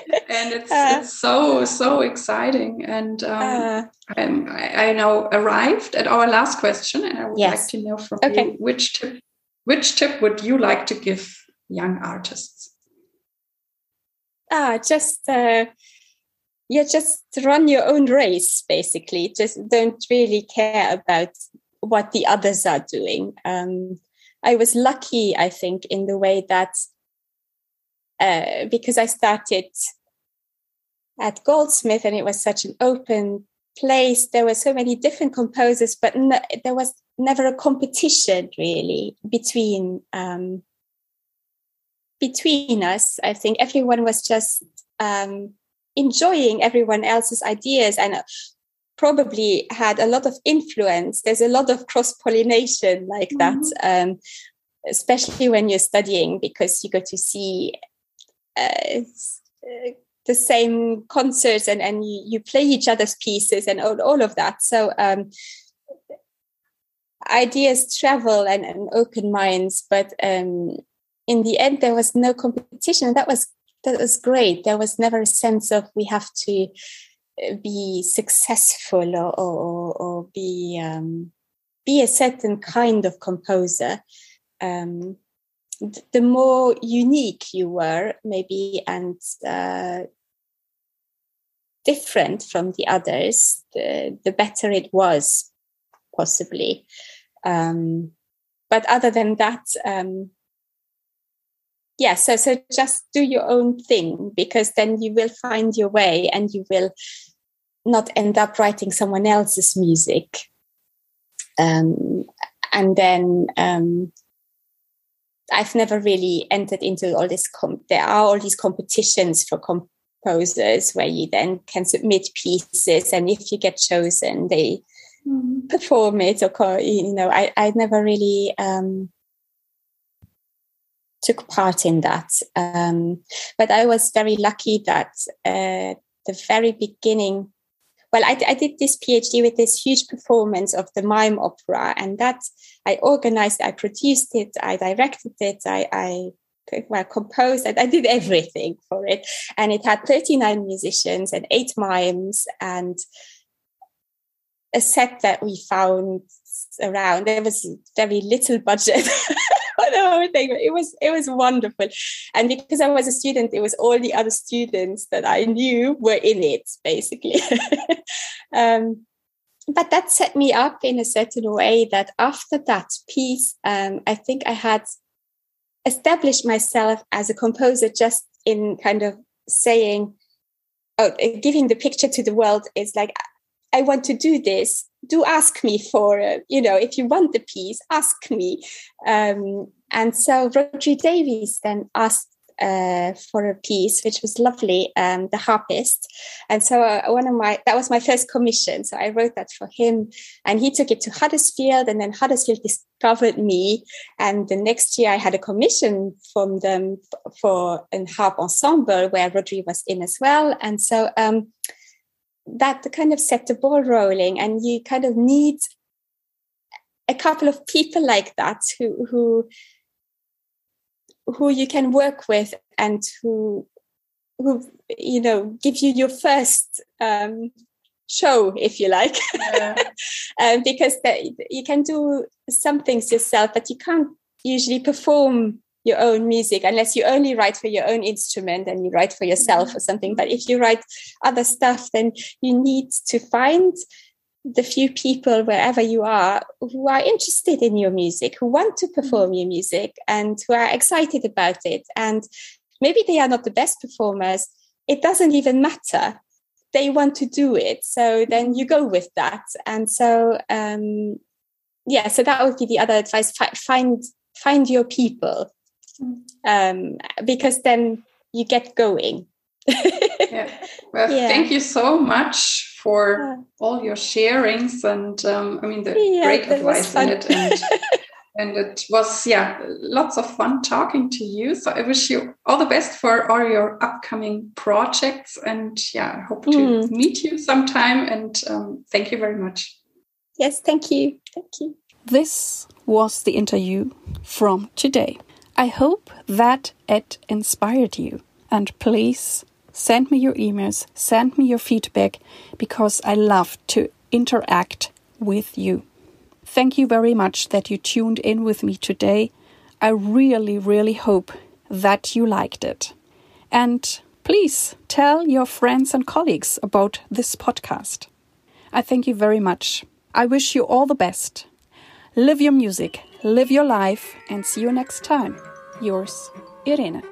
yeah and it's, uh, it's so so exciting and um, uh, I, I now arrived at our last question and i would yes. like to know from okay. you which tip which tip would you like to give young artists ah just uh, yeah just run your own race basically. Just don't really care about what the others are doing. Um, i was lucky i think in the way that uh, because i started at goldsmith and it was such an open place there were so many different composers but there was never a competition really between um, between us. I think everyone was just um, enjoying everyone else's ideas and probably had a lot of influence. There's a lot of cross pollination like mm-hmm. that, um, especially when you're studying because you go to see uh, the same concerts and, and you, you play each other's pieces and all, all of that. So um, ideas travel and, and open minds, but um, in the end, there was no competition. That was that was great. There was never a sense of we have to uh, be successful or, or, or be um, be a certain kind of composer. Um, the more unique you were, maybe, and uh, different from the others, the, the better it was, possibly. Um, but other than that, um, yeah so so just do your own thing because then you will find your way and you will not end up writing someone else's music um, and then um, I've never really entered into all this. Com- there are all these competitions for composers where you then can submit pieces, and if you get chosen, they mm. perform it. Or you know, I I never really um, took part in that, um, but I was very lucky that uh, the very beginning. Well, I, I did this PhD with this huge performance of the mime opera, and that I organized, I produced it, I directed it, I, I well, composed and I did everything for it. And it had 39 musicians and eight mimes and a set that we found around. There was very little budget [laughs] the whole thing. But It was it was wonderful. And because I was a student, it was all the other students that I knew were in it, basically. [laughs] um, but that set me up in a certain way that after that piece, um, I think I had established myself as a composer just in kind of saying, oh, giving the picture to the world is like, I want to do this. Do ask me for, uh, you know, if you want the piece, ask me. Um, and so Rhodri Davies then asked uh, for a piece, which was lovely, um, The Harpist. And so uh, one of my, that was my first commission. So I wrote that for him and he took it to Huddersfield and then Huddersfield discovered me. And the next year I had a commission from them for an harp ensemble where Rhodri was in as well. And so, um, that kind of set the ball rolling and you kind of need a couple of people like that who, who, who you can work with and who who you know give you your first um, show if you like yeah. um, [laughs] because the, you can do some things yourself but you can't usually perform your own music unless you only write for your own instrument and you write for yourself or something but if you write other stuff then you need to find the few people wherever you are who are interested in your music, who want to perform your music and who are excited about it. And maybe they are not the best performers. It doesn't even matter. They want to do it. So then you go with that. And so, um, yeah, so that would be the other advice. Find, find your people. Um, because then you get going. [laughs] yeah. Well, yeah. thank you so much for yeah. all your sharings and um, I mean the yeah, great advice in it and [laughs] and it was yeah lots of fun talking to you. So I wish you all the best for all your upcoming projects and yeah I hope to mm. meet you sometime and um, thank you very much. Yes, thank you, thank you. This was the interview from today. I hope that it inspired you and please Send me your emails, send me your feedback because I love to interact with you. Thank you very much that you tuned in with me today. I really, really hope that you liked it. And please tell your friends and colleagues about this podcast. I thank you very much. I wish you all the best. Live your music, live your life, and see you next time. Yours, Irene.